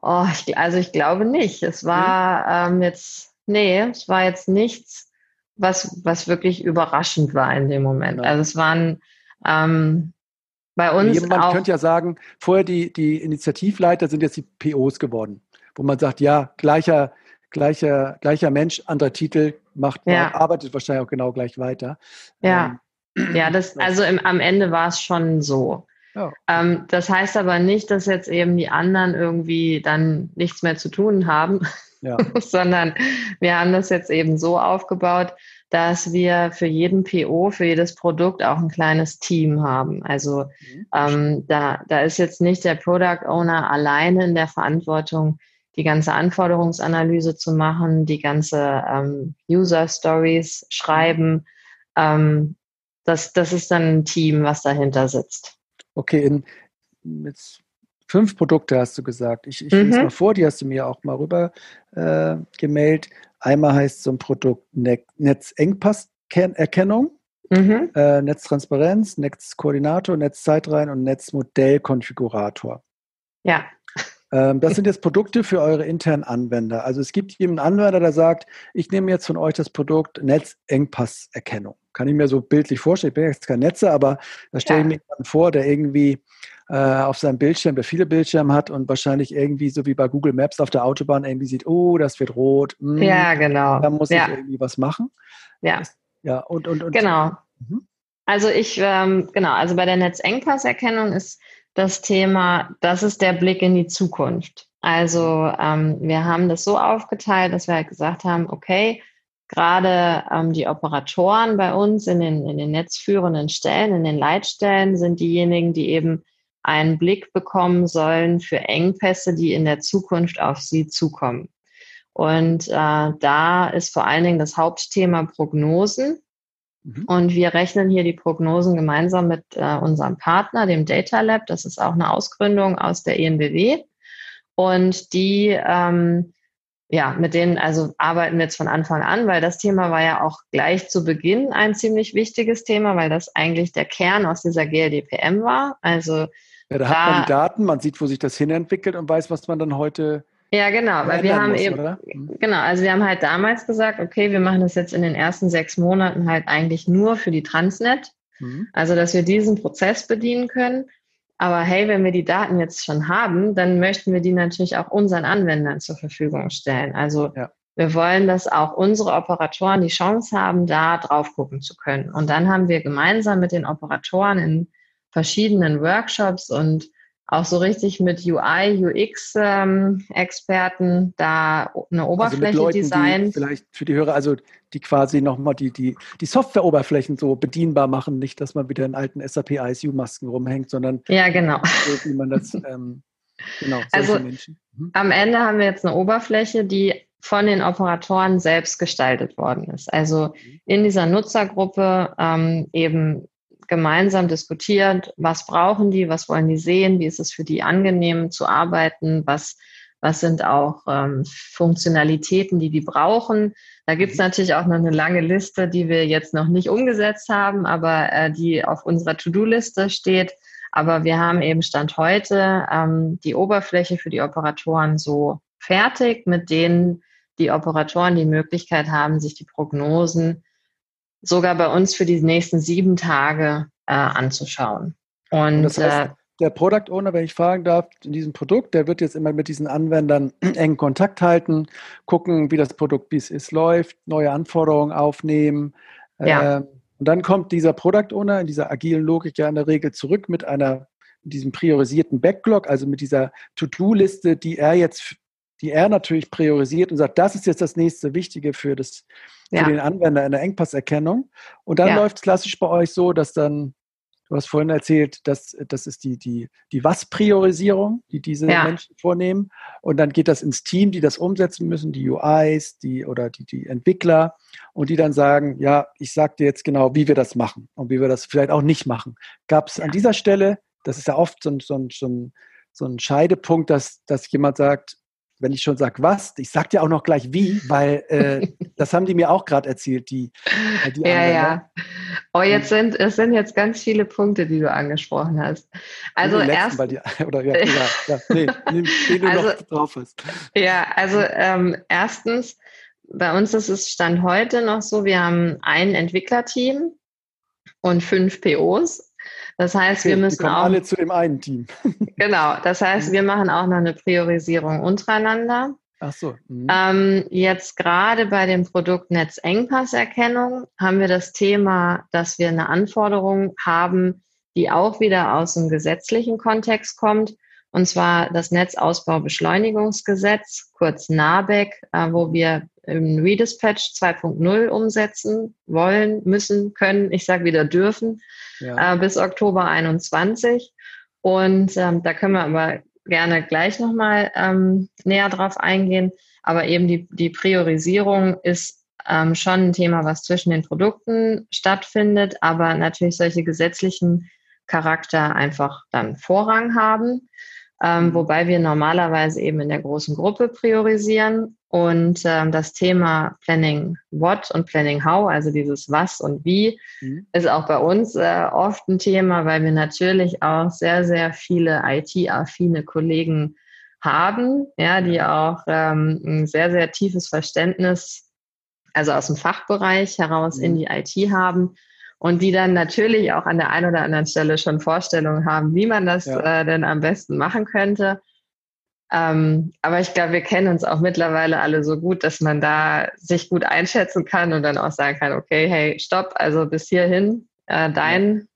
oh, ich, also ich glaube nicht. Es war mhm. ähm, jetzt, nee, es war jetzt nichts, was, was wirklich überraschend war in dem Moment. Also es waren ähm, bei uns. Jemand auch, könnte ja sagen, vorher die, die Initiativleiter sind jetzt die POs geworden, wo man sagt, ja, gleicher, gleicher, gleicher Mensch, anderer Titel, macht, Ja. arbeitet wahrscheinlich auch genau gleich weiter. Ja. Ähm, Ja, das, also im, am Ende war es schon so. ja. Ähm, das heißt aber nicht, dass jetzt eben die anderen irgendwie dann nichts mehr zu tun haben, ja. sondern wir haben das jetzt eben so aufgebaut, dass wir für jeden PO, für jedes Produkt auch ein kleines Team haben. Also Mhm. ähm, da, da ist jetzt nicht der Product Owner alleine in der Verantwortung, die ganze Anforderungsanalyse zu machen, die ganze ähm, User Stories schreiben. Ähm, das, das ist dann ein Team, was dahinter sitzt. Okay, in jetzt fünf Produkte hast du gesagt. Ich, ich Mhm. lese mal vor, die hast du mir auch mal rüber äh, gemailt. Einmal heißt so ein Produkt ne Netzengpasserkennung, Mhm. äh, Netztransparenz, Netzkoordinator, Netzzeitreihen und Netzmodellkonfigurator. Ja, das sind jetzt Produkte für eure internen Anwender. Also es gibt jemanden Anwender, der sagt, ich nehme jetzt von euch das Produkt Netzengpasserkennung. Kann ich mir so bildlich vorstellen. Ich bin jetzt kein Netzer, aber da stelle ich mir jemanden vor, der irgendwie äh, auf seinem Bildschirm, der viele Bildschirme hat und wahrscheinlich irgendwie so wie bei Google Maps auf der Autobahn irgendwie sieht, oh, das wird rot. hm, ja, genau. Da muss ja, ich irgendwie was machen. ja. Ja, und, und, und. Genau. Mhm. Also ich, ähm, genau, also bei der Netzengpasserkennung ist das Thema, das ist der Blick in die Zukunft. Also ähm, wir haben das so aufgeteilt, dass wir halt gesagt haben, okay, gerade ähm, die Operatoren bei uns in den, in den netzführenden Stellen, in den Leitstellen sind diejenigen, die eben einen Blick bekommen sollen für Engpässe, die in der Zukunft auf sie zukommen. Und äh, da ist vor allen Dingen das Hauptthema Prognosen. Mhm. Und wir rechnen hier die Prognosen gemeinsam mit äh, unserem Partner, dem Data Lab. Das ist auch eine Ausgründung aus der ENBW. Und die, ähm, ja, mit denen also arbeiten wir jetzt von Anfang an, weil das Thema war ja auch gleich zu Beginn ein ziemlich wichtiges Thema, weil das eigentlich der Kern aus dieser GLDPM war. Also Ja, da hat man da- die Daten, man sieht, wo sich das hinentwickelt und weiß, was man dann heute ja, genau, weil wir haben muss, eben oder? Mhm. Genau, also wir haben halt damals gesagt, okay, wir machen das jetzt in den ersten sechs Monaten halt eigentlich nur für die Transnet, Mhm. also dass wir diesen Prozess bedienen können. Aber hey, wenn wir die Daten jetzt schon haben, dann möchten wir die natürlich auch unseren Anwendern zur Verfügung stellen. Also Ja. wir wollen, dass auch unsere Operatoren die Chance haben, da drauf gucken zu können. Und dann haben wir gemeinsam mit den Operatoren in verschiedenen Workshops und auch so richtig mit UI, UX-Experten da eine Also Oberfläche Leuten, die designt. vielleicht für die Hörer, also die quasi nochmal die, die, die Software-Oberflächen so bedienbar machen, nicht, dass man wieder in alten SAP ISU-Masken rumhängt, sondern Ja, genau. so, wie man das, ähm, genau, Also- Menschen. Mhm. Am Ende haben wir jetzt eine Oberfläche, die von den Operatoren selbst gestaltet worden ist. Also in dieser Nutzergruppe ähm, eben gemeinsam diskutiert, was brauchen die, was wollen die sehen, wie ist es für die angenehm zu arbeiten, was, was sind auch ähm, Funktionalitäten, die die brauchen. Da gibt es Mhm. natürlich auch noch eine lange Liste, die wir jetzt noch nicht umgesetzt haben, aber äh, die auf unserer To-Do-Liste steht. Aber wir haben eben Stand heute ähm, die Oberfläche für die Operatoren so fertig, mit denen die Operatoren die Möglichkeit haben, sich die Prognosen sogar bei uns für die nächsten sieben Tage äh, anzuschauen. Und, das heißt, äh, der Product Owner, wenn ich fragen darf, in diesem Produkt, der wird jetzt immer mit diesen Anwendern engen Kontakt halten, gucken, wie das Produkt, wie es ist, läuft, neue Anforderungen aufnehmen. Ja. Ähm, und dann kommt dieser Product Owner in dieser agilen Logik ja in der Regel zurück mit einer, mit diesem priorisierten Backlog, also mit dieser To-Do-Liste, die er jetzt, die er natürlich priorisiert und sagt, das ist jetzt das nächste Wichtige für das, für Ja. den Anwender in der Engpasserkennung. Und dann Ja. läuft es klassisch bei euch so, dass dann Du hast vorhin erzählt, dass das ist die, die, die Was-Priorisierung, die diese Ja. Menschen vornehmen. Und dann geht das ins Team, die das umsetzen müssen, die UIs, die oder die, die Entwickler, und die dann sagen, ja, ich sage dir jetzt genau, wie wir das machen und wie wir das vielleicht auch nicht machen. Gab es an dieser Stelle, das ist ja oft so ein, so ein, so ein, so ein Scheidepunkt, dass, dass jemand sagt, wenn ich schon sage was, ich sag dir auch noch gleich wie, weil äh, das haben die mir auch gerade erzählt, die, äh, die ja, Anwender. ja. Oh, jetzt sind, es sind jetzt ganz viele Punkte, die du angesprochen hast. Also letzten, erst, weil die, oder ja, ja, ja nee, nimm, den du Also- noch drauf hast. Ja, also ähm, erstens, bei uns ist es Stand heute noch so, wir haben ein Entwicklerteam und fünf POs. Das heißt, wir Okay, die müssen auch, alle zu dem einen Team. genau, das heißt, wir machen auch noch eine Priorisierung untereinander. Ach so. Mhm. Ähm, jetzt gerade bei dem Produkt Netzengpasserkennung haben wir das Thema, dass wir eine Anforderung haben, die auch wieder aus dem gesetzlichen Kontext kommt, und zwar das Netzausbaubeschleunigungsgesetz, kurz NABEC, äh, wo wir im Redispatch 2.0 umsetzen wollen, müssen, können, ich sage wieder dürfen, ja. äh, bis Oktober 21. Und ähm, da können wir aber gerne gleich nochmal ähm, näher drauf eingehen. Aber eben die, die Priorisierung ist ähm, schon ein Thema, was zwischen den Produkten stattfindet, aber natürlich solche gesetzlichen Charakter einfach dann Vorrang haben ähm, mhm. wobei wir normalerweise eben in der großen Gruppe priorisieren. Und ähm, das Thema Planning What und Planning How, also dieses Was und Wie, mhm. ist auch bei uns äh, oft ein Thema, weil wir natürlich auch sehr, sehr viele IT-affine Kollegen haben, ja, die auch ähm, ein sehr, sehr tiefes Verständnis, also aus dem Fachbereich heraus mhm. in die IT haben und die dann natürlich auch an der einen oder anderen Stelle schon Vorstellungen haben, wie man das ja. äh, denn am besten machen könnte. Ähm, aber ich glaube, wir kennen uns auch mittlerweile alle so gut, dass man da sich gut einschätzen kann und dann auch sagen kann, okay, hey, stopp, also bis hierhin, äh, dein,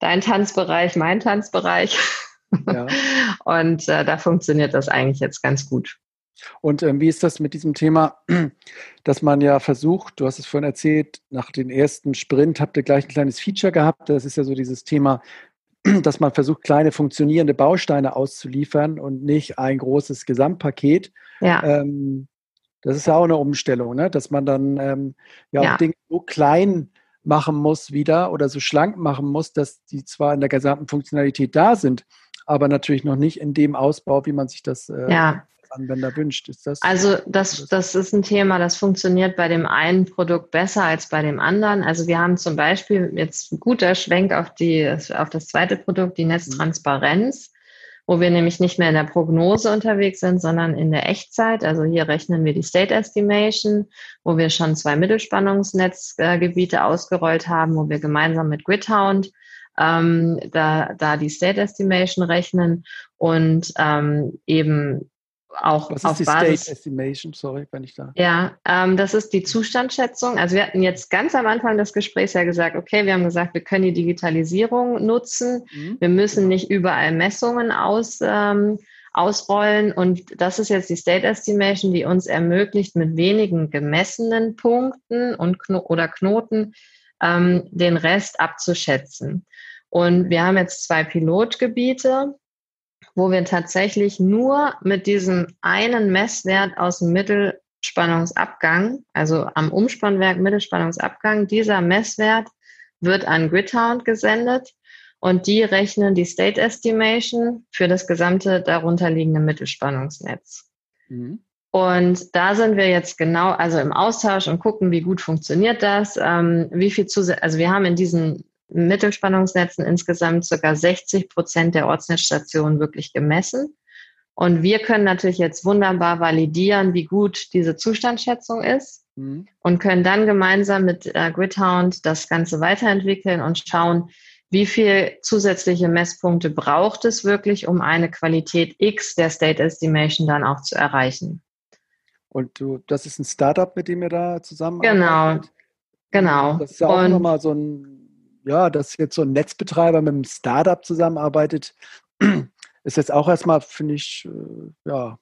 dein Tanzbereich, mein Tanzbereich. Ja. und äh, da funktioniert das eigentlich jetzt ganz gut. Und ähm, wie ist das mit diesem Thema, dass man ja versucht, du hast es vorhin erzählt, nach dem ersten Sprint habt ihr gleich ein kleines Feature gehabt. Das ist ja so dieses Thema, dass man versucht, kleine funktionierende Bausteine auszuliefern und nicht ein großes Gesamtpaket. Ja. Ähm, das ist ja auch eine Umstellung, ne? dass man dann ähm, ja, ja. Dinge so klein machen muss wieder oder so schlank machen muss, dass die zwar in der gesamten Funktionalität da sind, aber natürlich noch nicht in dem Ausbau, wie man sich das äh, ja. Anwender wünscht. Ist das also das, das ist ein Thema, das funktioniert bei dem einen Produkt besser als bei dem anderen. Also wir haben zum Beispiel jetzt ein guter Schwenk auf, die, auf das zweite Produkt, die Netztransparenz, wo wir nämlich nicht mehr in der Prognose unterwegs sind, sondern in der Echtzeit. Also hier rechnen wir die State Estimation, wo wir schon zwei Mittelspannungsnetzgebiete ausgerollt haben, wo wir gemeinsam mit Gridhound ähm, da, da die State Estimation rechnen und ähm, eben auch Was ist die Basis, State Estimation? Sorry, wenn ich da. Ja, ähm, das ist die Zustandsschätzung. Also wir hatten jetzt ganz am Anfang des Gesprächs ja gesagt, okay, wir haben gesagt, wir können die Digitalisierung nutzen. Mhm. Wir müssen nicht überall Messungen aus, ähm, ausrollen. Und das ist jetzt die State Estimation, die uns ermöglicht, mit wenigen gemessenen Punkten und Kno oder Knoten ähm, den Rest abzuschätzen. Und wir haben jetzt zwei Pilotgebiete wo wir tatsächlich nur mit diesem einen Messwert aus dem Mittelspannungsabgang, also am Umspannwerk Mittelspannungsabgang, dieser Messwert wird an Gridhound gesendet und die rechnen die State Estimation für das gesamte darunterliegende Mittelspannungsnetz. Mhm. Und da sind wir jetzt genau, also im Austausch und gucken, wie gut funktioniert das, ähm, wie viel zu, also wir haben in diesen Mittelspannungsnetzen insgesamt circa 60 Prozent der Ortsnetzstationen wirklich gemessen. Und wir können natürlich jetzt wunderbar validieren, wie gut diese Zustandsschätzung ist mhm. und können dann gemeinsam mit äh, Gridhound das Ganze weiterentwickeln und schauen, wie viel zusätzliche Messpunkte braucht es wirklich, um eine Qualität X der State Estimation dann auch zu erreichen. Und du, das ist ein Startup, mit dem ihr da zusammenarbeitet? Genau, genau. Das ist ja auch nochmal so ein ja, dass jetzt so ein Netzbetreiber mit einem Startup zusammenarbeitet, ist jetzt auch erstmal, finde ich, äh, ja,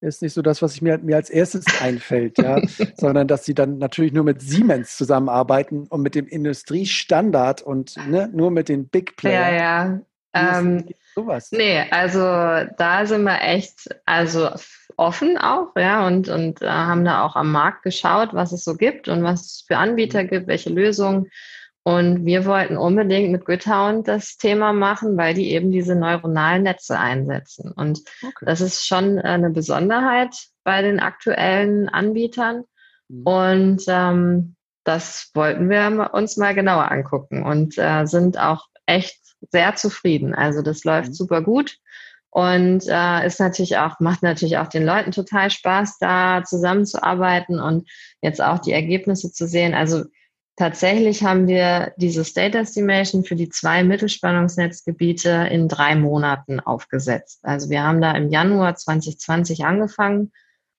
ist nicht so das, was ich mir, mir als erstes einfällt, ja, sondern dass sie dann natürlich nur mit Siemens zusammenarbeiten und mit dem Industriestandard und ne, nur mit den Big Playern. Ja, ja. Ähm, sowas. Nee, also da sind wir echt also offen auch, ja, und, und äh, haben da auch am Markt geschaut, was es so gibt und was es für Anbieter mhm. gibt, welche Lösungen. Und wir wollten unbedingt mit Gridhound das Thema machen, weil die eben diese neuronalen Netze einsetzen. Und okay. das ist schon eine Besonderheit bei den aktuellen Anbietern. Mhm. Und ähm, das wollten wir uns mal genauer angucken und äh, sind auch echt sehr zufrieden. Also das läuft mhm. super gut und äh, ist natürlich auch macht natürlich auch den Leuten total Spaß, da zusammenzuarbeiten und jetzt auch die Ergebnisse zu sehen. Also tatsächlich haben wir diese State Estimation für die zwei Mittelspannungsnetzgebiete in drei Monaten aufgesetzt. Also wir haben da im Januar 2020 angefangen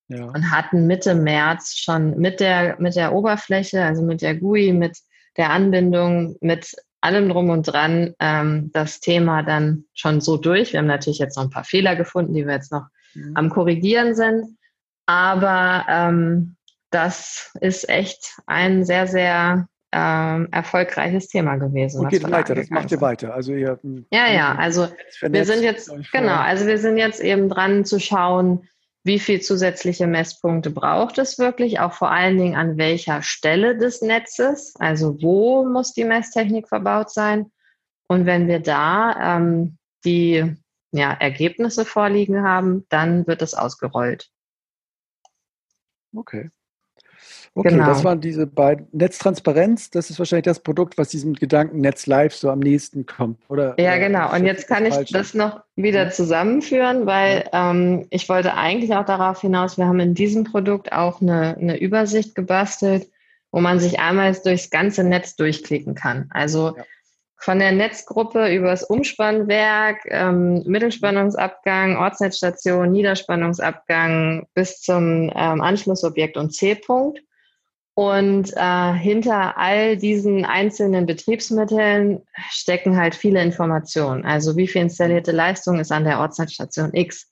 ja. und hatten Mitte März schon mit der, mit der Oberfläche, also mit der GUI, mit der Anbindung, mit allem drum und dran ähm, das Thema dann schon so durch. Wir haben natürlich jetzt noch ein paar Fehler gefunden, die wir jetzt noch mhm. am Korrigieren sind. Aber ähm, das ist echt ein sehr, sehr ähm, erfolgreiches Thema gewesen. Und geht weiter, das macht ihr weiter. Also ihr, ja, ja, also wir sind jetzt, genau, also wir sind jetzt eben dran zu schauen, wie viel zusätzliche Messpunkte braucht es wirklich, auch vor allen Dingen an welcher Stelle des Netzes, also wo muss die Messtechnik verbaut sein. Und wenn wir da ähm, die ja, Ergebnisse vorliegen haben, dann wird es ausgerollt. Okay. Okay, genau. das waren diese beiden. Netztransparenz, das ist wahrscheinlich das Produkt, was diesem Gedanken Netz Live so am nächsten kommt, oder? Ja, genau. Und jetzt kann ich das noch wieder zusammenführen, weil ja. ähm, ich wollte eigentlich auch darauf hinaus, wir haben in diesem Produkt auch eine, eine Übersicht gebastelt, wo man sich einmal durchs ganze Netz durchklicken kann. Also ja. von der Netzgruppe übers Umspannwerk, ähm, Mittelspannungsabgang, Ortsnetzstation, Niederspannungsabgang bis zum ähm, Anschlussobjekt und C-Punkt. Und äh, hinter all diesen einzelnen Betriebsmitteln stecken halt viele Informationen. Also wie viel installierte Leistung ist an der Ortsnetzstation X?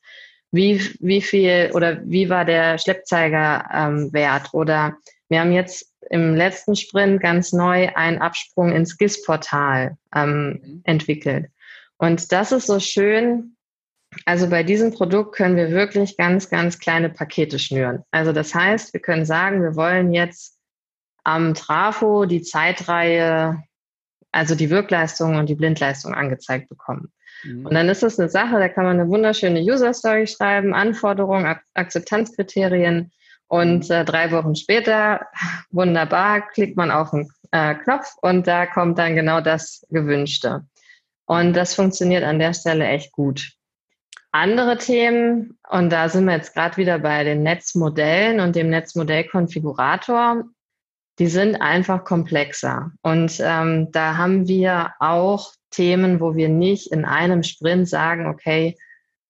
Wie, wie viel oder wie war der Schleppzeigerwert? Ähm, oder wir haben jetzt im letzten Sprint ganz neu einen Absprung ins GIS-Portal ähm, mhm. entwickelt. Und das ist so schön. Also bei diesem Produkt können wir wirklich ganz, ganz kleine Pakete schnüren. Also das heißt, wir können sagen, wir wollen jetzt am Trafo die Zeitreihe, also die Wirkleistung und die Blindleistung angezeigt bekommen. Mhm. Und dann ist das eine Sache, da kann man eine wunderschöne User Story schreiben, Anforderungen, Ak Akzeptanzkriterien und mhm. äh, drei Wochen später, wunderbar, klickt man auf den äh, Knopf und da kommt dann genau das Gewünschte. Und das funktioniert an der Stelle echt gut. Andere Themen, und da sind wir jetzt gerade wieder bei den Netzmodellen und dem Netzmodellkonfigurator, die sind einfach komplexer. Und ähm, da haben wir auch Themen, wo wir nicht in einem Sprint sagen, okay,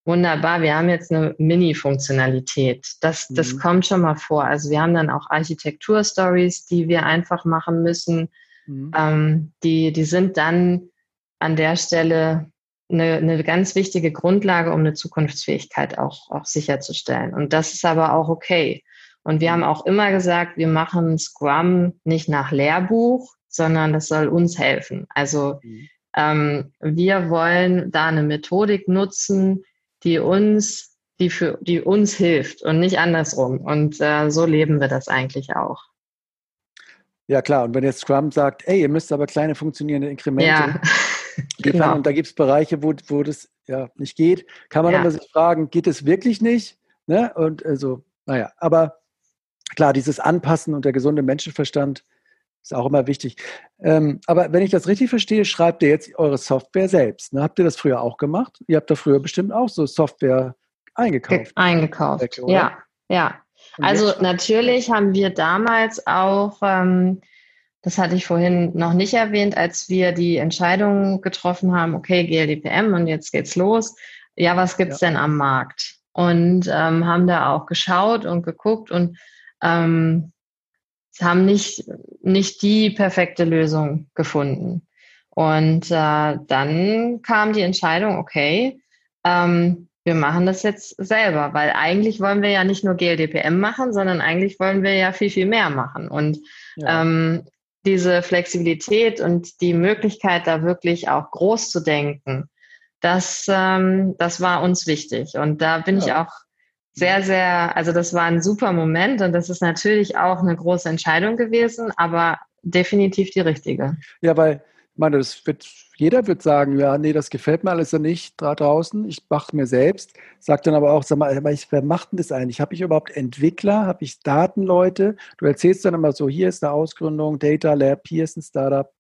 wunderbar, wir haben jetzt eine Mini-Funktionalität. Das, mhm. das kommt schon mal vor. Also wir haben dann auch Architektur-Stories, die wir einfach machen müssen. Mhm. Ähm, die, die sind dann an der Stelle eine, eine ganz wichtige Grundlage, um eine Zukunftsfähigkeit auch, auch sicherzustellen. Und das ist aber auch okay. Und wir haben auch immer gesagt, wir machen Scrum nicht nach Lehrbuch, sondern das soll uns helfen. Also mhm. ähm, wir wollen da eine Methodik nutzen, die uns, die für, die uns hilft und nicht andersrum. Und äh, so leben wir das eigentlich auch. Ja, klar. Und wenn jetzt Scrum sagt, ey, ihr müsst aber kleine funktionierende Inkremente ja. genau. und da gibt es Bereiche, wo, wo das ja nicht geht, kann man ja. aber sich fragen, geht es wirklich nicht? Ne? Und also, naja, aber klar, dieses Anpassen und der gesunde Menschenverstand ist auch immer wichtig. Ähm, aber wenn ich das richtig verstehe, schreibt ihr jetzt eure Software selbst. Ne? Habt ihr das früher auch gemacht? Ihr habt da früher bestimmt auch so Software eingekauft. Eingekauft, Weg, ja, ja. also natürlich haben wir damals auch, ähm, das hatte ich vorhin noch nicht erwähnt, als wir die Entscheidung getroffen haben, okay, GLDPM und jetzt geht's los. Ja, was gibt's ja. denn am Markt? Und ähm, haben da auch geschaut und geguckt und ähm, haben nicht, nicht die perfekte Lösung gefunden. Und äh, dann kam die Entscheidung, okay, ähm, wir machen das jetzt selber, weil eigentlich wollen wir ja nicht nur GLDPM machen, sondern eigentlich wollen wir ja viel, viel mehr machen. Und ja. ähm, diese Flexibilität und die Möglichkeit, da wirklich auch groß zu denken, das, ähm, das war uns wichtig. Und da bin ja. ich auch sehr, sehr, also das war ein super Moment und das ist natürlich auch eine große Entscheidung gewesen, aber definitiv die richtige. Ja, weil, meine, das wird, jeder wird sagen, ja, nee, das gefällt mir alles nicht da draußen, ich mache mir selbst, sagt dann aber auch, sag mal, aber ich, wer macht denn das eigentlich? Habe ich überhaupt Entwickler? Habe ich Datenleute? Du erzählst dann immer so, hier ist eine Ausgründung, Data Lab, hier ist ein Startup,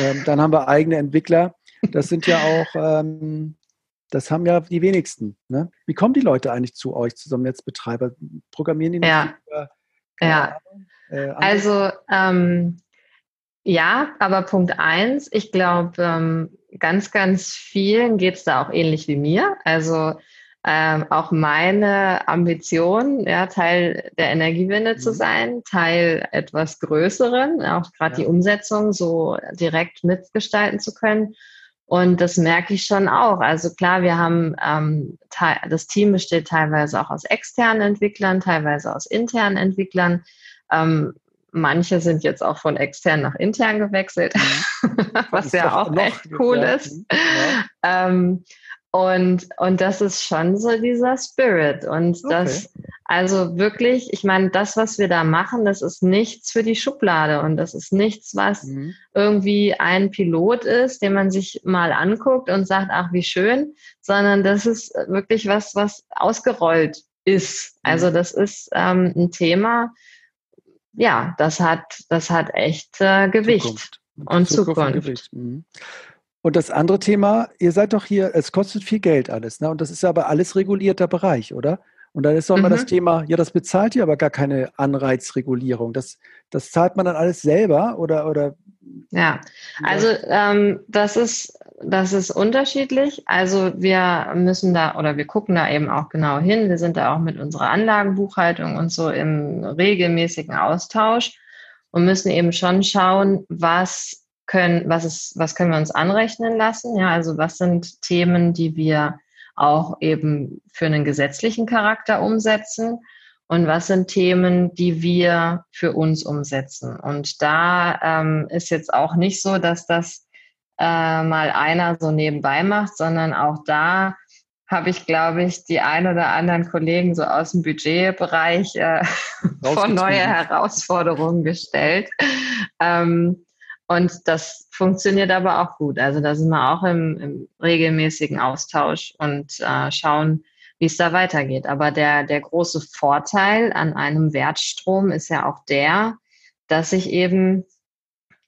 ähm, dann haben wir eigene Entwickler. Das sind ja auch ähm, das haben ja die wenigsten. Ne? Wie kommen die Leute eigentlich zu euch, zu so einem Netzbetreiber? Programmieren die nicht ja. Über, ja. Äh, also ähm, ja, aber Punkt eins, ich glaube, ähm, ganz, ganz vielen geht es da auch ähnlich wie mir. Also ähm, auch meine Ambition, ja, Teil der Energiewende mhm. zu sein, Teil etwas Größeren, auch gerade ja. die Umsetzung so direkt mitgestalten zu können. Und das merke ich schon auch. Also klar, wir haben ähm, das Team besteht teilweise auch aus externen Entwicklern, teilweise aus internen Entwicklern. Ähm, manche sind jetzt auch von extern nach intern gewechselt, mhm. was ja auch echt cool ist. Ja. Ähm, und, und das ist schon so dieser Spirit. Und okay. das, also wirklich, ich meine, das, was wir da machen, das ist nichts für die Schublade und das ist nichts, was mhm. irgendwie ein Pilot ist, den man sich mal anguckt und sagt, ach, wie schön, sondern das ist wirklich was, was ausgerollt ist. Also mhm. das ist ähm, ein Thema, ja, das hat, das hat echt äh, Gewicht Zukunft. und Zukunft. Zukunft. Mhm. Und das andere Thema, ihr seid doch hier, es kostet viel Geld alles, ne? Und das ist aber alles regulierter Bereich, oder? Und dann ist doch mal mhm. das Thema, ja, das bezahlt ihr aber gar keine Anreizregulierung. Das, das zahlt man dann alles selber oder, oder ja, also ähm, das ist das ist unterschiedlich. Also wir müssen da oder wir gucken da eben auch genau hin. Wir sind da auch mit unserer Anlagenbuchhaltung und so im regelmäßigen Austausch und müssen eben schon schauen, was können, was ist, was können wir uns anrechnen lassen? Ja, also was sind Themen, die wir auch eben für einen gesetzlichen Charakter umsetzen? Und was sind Themen, die wir für uns umsetzen? Und da ähm, ist jetzt auch nicht so, dass das äh, mal einer so nebenbei macht, sondern auch da habe ich, glaube ich, die ein oder anderen Kollegen so aus dem Budgetbereich äh, vor neue Herausforderungen gestellt. Ähm, und das funktioniert aber auch gut. Also da sind wir auch im, im regelmäßigen Austausch und äh, schauen, wie es da weitergeht. Aber der, der große Vorteil an einem Wertstrom ist ja auch der, dass ich eben,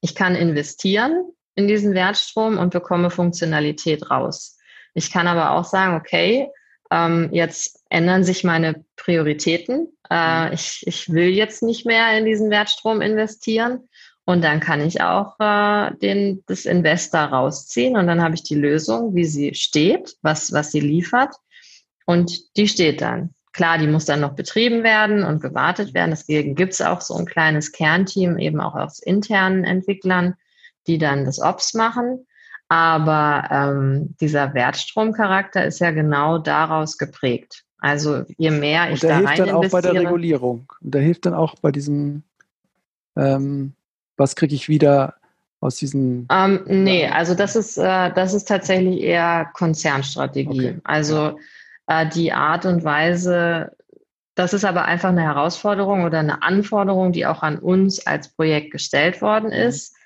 ich kann investieren in diesen Wertstrom und bekomme Funktionalität raus. Ich kann aber auch sagen, okay, ähm, jetzt ändern sich meine Prioritäten. Äh, mhm. ich, ich will jetzt nicht mehr in diesen Wertstrom investieren und dann kann ich auch äh, den, das Investor rausziehen und dann habe ich die Lösung, wie sie steht, was, was sie liefert. Und die steht dann. Klar, die muss dann noch betrieben werden und gewartet werden. Deswegen gibt es auch so ein kleines Kernteam, eben auch aus internen Entwicklern, die dann das Ops machen. Aber ähm, dieser Wertstromcharakter ist ja genau daraus geprägt. Also je mehr ich und der da hilft rein dann auch bei der Regulierung. Und der hilft dann auch bei diesem ähm, was kriege ich wieder aus diesen? Ähm, nee, also das ist, äh, das ist tatsächlich eher Konzernstrategie. Okay. Also äh, die Art und Weise, das ist aber einfach eine Herausforderung oder eine Anforderung, die auch an uns als Projekt gestellt worden mhm. ist.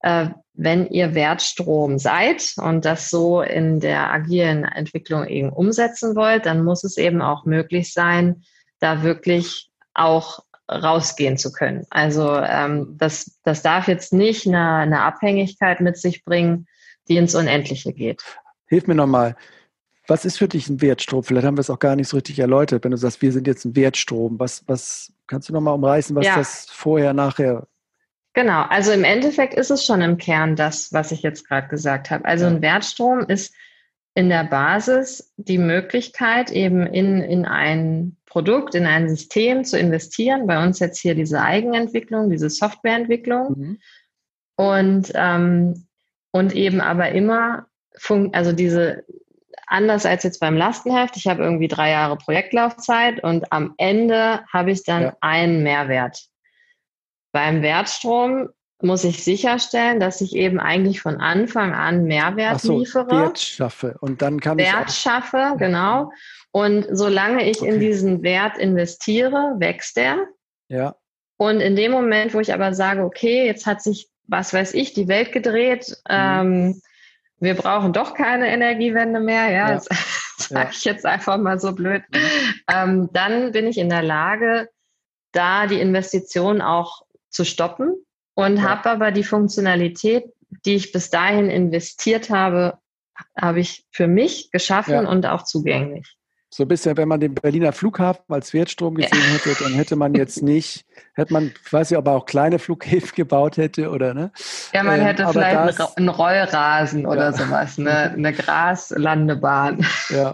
Äh, wenn ihr Wertstrom seid und das so in der agilen Entwicklung eben umsetzen wollt, dann muss es eben auch möglich sein, da wirklich auch rausgehen zu können. Also ähm, das, das darf jetzt nicht eine, eine Abhängigkeit mit sich bringen, die ins Unendliche geht. Hilf mir nochmal. Was ist für dich ein Wertstrom? Vielleicht haben wir es auch gar nicht so richtig erläutert, wenn du sagst, wir sind jetzt ein Wertstrom. Was, was kannst du nochmal umreißen, was ja. das vorher, nachher Genau, also im Endeffekt ist es schon im Kern das, was ich jetzt gerade gesagt habe. Also ja. ein Wertstrom ist in der Basis die Möglichkeit, eben in, in ein Produkt, in ein System zu investieren. Bei uns jetzt hier diese Eigenentwicklung, diese Softwareentwicklung. Mhm. Und, ähm, und eben aber immer, also diese, anders als jetzt beim Lastenheft, ich habe irgendwie drei Jahre Projektlaufzeit und am Ende habe ich dann ja. einen Mehrwert. Beim Wertstrom muss ich sicherstellen, dass ich eben eigentlich von Anfang an Mehrwert so, liefere. Wert schaffe und dann kann Wert ich schaffe, genau. Und solange ich okay. in diesen Wert investiere, wächst er. Ja. Und in dem Moment, wo ich aber sage, okay, jetzt hat sich, was weiß ich, die Welt gedreht, mhm. ähm, wir brauchen doch keine Energiewende mehr, ja, ja. das sage ich jetzt einfach mal so blöd, mhm. ähm, dann bin ich in der Lage, da die Investition auch zu stoppen und ja. habe aber die Funktionalität, die ich bis dahin investiert habe, habe ich für mich geschaffen ja. und auch zugänglich. So ein bisschen, wenn man den Berliner Flughafen als Wertstrom gesehen ja. hätte, dann hätte man jetzt nicht, hätte man, ich weiß nicht, ob er auch kleine Flughäfen gebaut hätte oder ne? Ja, man ähm, hätte vielleicht das, einen Rollrasen ja. oder sowas, ne? eine Graslandebahn. Ja,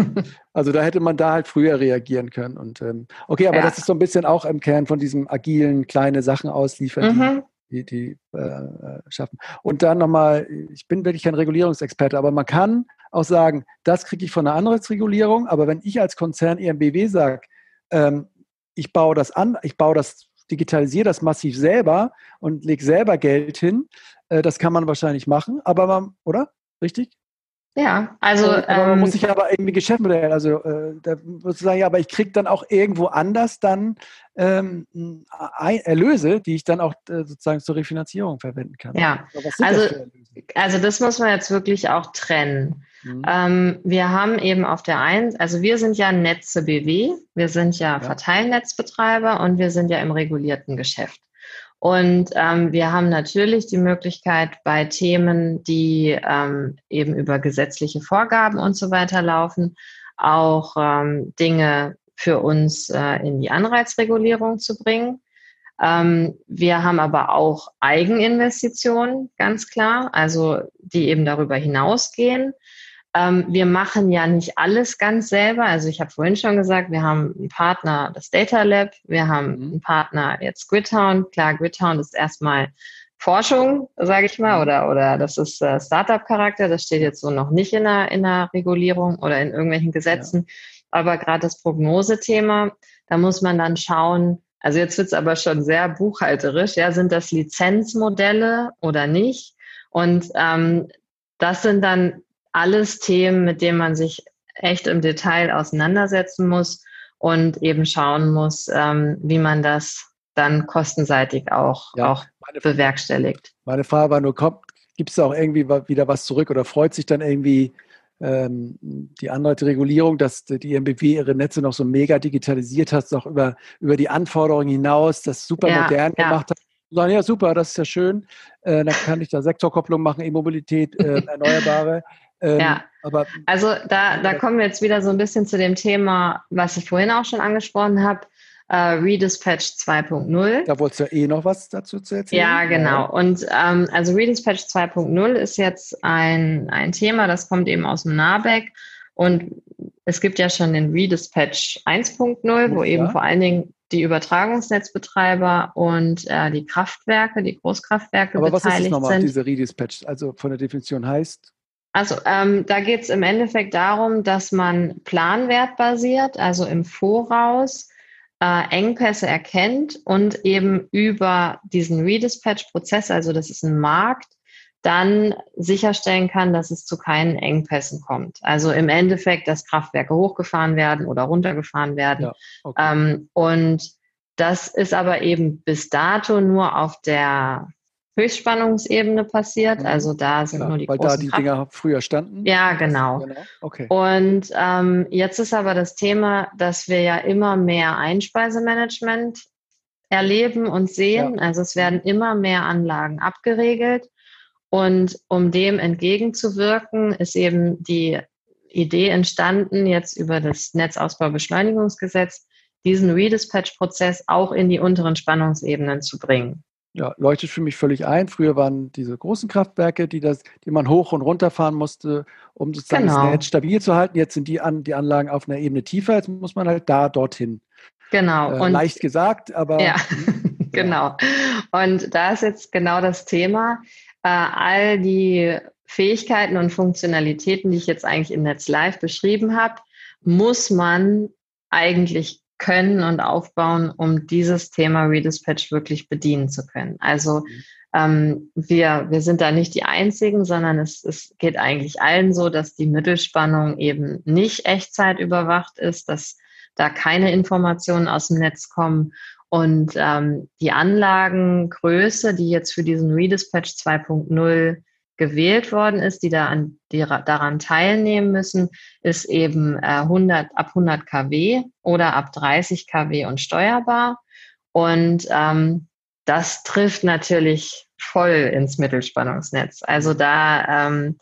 also da hätte man da halt früher reagieren können. Und ähm, okay, aber ja. das ist so ein bisschen auch im Kern von diesem agilen, kleine Sachen ausliefern, mhm. die, die, die äh, schaffen. Und dann nochmal, ich bin wirklich kein Regulierungsexperte, aber man kann auch sagen, das kriege ich von einer anderen Regulierung, aber wenn ich als Konzern EMBW sage, ähm, ich baue das an, ich baue das, digitalisiere das massiv selber und lege selber Geld hin, äh, das kann man wahrscheinlich machen, aber man, oder? Richtig? Ja, also. Aber man ähm, muss sich aber irgendwie Geschäftsmodell, also äh, da muss ich sagen, ja, aber ich kriege dann auch irgendwo anders dann ähm, Erlöse, die ich dann auch äh, sozusagen zur Refinanzierung verwenden kann. Ja, also, das also das muss man jetzt wirklich auch trennen. Mhm. Ähm, wir haben eben auf der einen, also wir sind ja Netze BW, wir sind ja, ja. Verteilnetzbetreiber und wir sind ja im regulierten Geschäft. Und ähm, wir haben natürlich die Möglichkeit bei Themen, die ähm, eben über gesetzliche Vorgaben und so weiter laufen, auch ähm, Dinge für uns äh, in die Anreizregulierung zu bringen. Ähm, wir haben aber auch Eigeninvestitionen, ganz klar, also die eben darüber hinausgehen. Ähm, wir machen ja nicht alles ganz selber. Also ich habe vorhin schon gesagt, wir haben einen Partner, das Data Lab, wir haben mhm. einen Partner jetzt Gridtown. Klar, Gridtown ist erstmal Forschung, sage ich mal, mhm. oder, oder das ist äh, Startup-Charakter, das steht jetzt so noch nicht in der, in der Regulierung oder in irgendwelchen Gesetzen. Ja. Aber gerade das Prognosethema, da muss man dann schauen, also jetzt wird's aber schon sehr buchhalterisch, ja, sind das Lizenzmodelle oder nicht? Und ähm, das sind dann alles Themen, mit denen man sich echt im Detail auseinandersetzen muss und eben schauen muss, ähm, wie man das dann kostenseitig auch, ja, auch meine, bewerkstelligt. Meine Frage war nur, gibt es auch irgendwie wieder was zurück oder freut sich dann irgendwie ähm, die andere Regulierung, dass die MBW ihre Netze noch so mega digitalisiert hat, noch über, über die Anforderungen hinaus, das super ja, modern ja. gemacht hat. Sagen, ja, super, das ist ja schön. Äh, dann kann ich da Sektorkopplung machen, E-Mobilität, äh, Erneuerbare. Ähm, ja, aber, also da, da kommen wir jetzt wieder so ein bisschen zu dem Thema, was ich vorhin auch schon angesprochen habe, äh, Redispatch 2.0. Da wolltest du ja eh noch was dazu zu erzählen. Ja, genau. Und ähm, also Redispatch 2.0 ist jetzt ein, ein Thema, das kommt eben aus dem NABEC und es gibt ja schon den Redispatch 1.0, wo ja. eben vor allen Dingen die Übertragungsnetzbetreiber und äh, die Kraftwerke, die Großkraftwerke Aber beteiligt was ist nochmal sind. diese Redispatch? Also von der Definition heißt? Also ähm, da geht es im Endeffekt darum, dass man planwertbasiert, also im Voraus, äh, Engpässe erkennt und eben über diesen Redispatch-Prozess, also das ist ein Markt, dann sicherstellen kann, dass es zu keinen Engpässen kommt. Also im Endeffekt, dass Kraftwerke hochgefahren werden oder runtergefahren werden. Ja, okay. ähm, und das ist aber eben bis dato nur auf der Höchstspannungsebene passiert. Mhm. Also da sind Klar, nur die Weil da die Kraft Dinger früher standen? Ja, genau. genau. Okay. Und ähm, jetzt ist aber das Thema, dass wir ja immer mehr Einspeisemanagement erleben und sehen. Ja. Also es werden immer mehr Anlagen abgeregelt. Und um dem entgegenzuwirken, ist eben die Idee entstanden, jetzt über das Netzausbaubeschleunigungsgesetz, diesen Redispatch-Prozess auch in die unteren Spannungsebenen zu bringen. Ja, leuchtet für mich völlig ein. Früher waren diese großen Kraftwerke, die, das, die man hoch und runter fahren musste, um sozusagen genau. das Netz stabil zu halten. Jetzt sind die, an, die Anlagen auf einer Ebene tiefer. Jetzt muss man halt da dorthin. Genau. Äh, leicht gesagt, aber. Ja, genau. Und da ist jetzt genau das Thema. Äh, all die Fähigkeiten und Funktionalitäten, die ich jetzt eigentlich im Netz Live beschrieben habe, muss man eigentlich können und aufbauen, um dieses Thema Redispatch wirklich bedienen zu können. Also ähm, wir, wir sind da nicht die Einzigen, sondern es, es geht eigentlich allen so, dass die Mittelspannung eben nicht Echtzeit überwacht ist, dass da keine Informationen aus dem Netz kommen und ähm, die Anlagengröße, die jetzt für diesen Redispatch 2.0 gewählt worden ist, die da an, die daran teilnehmen müssen, ist eben äh, 100, ab 100 kW oder ab 30 kW und steuerbar. Und ähm, das trifft natürlich voll ins Mittelspannungsnetz. Also da ähm,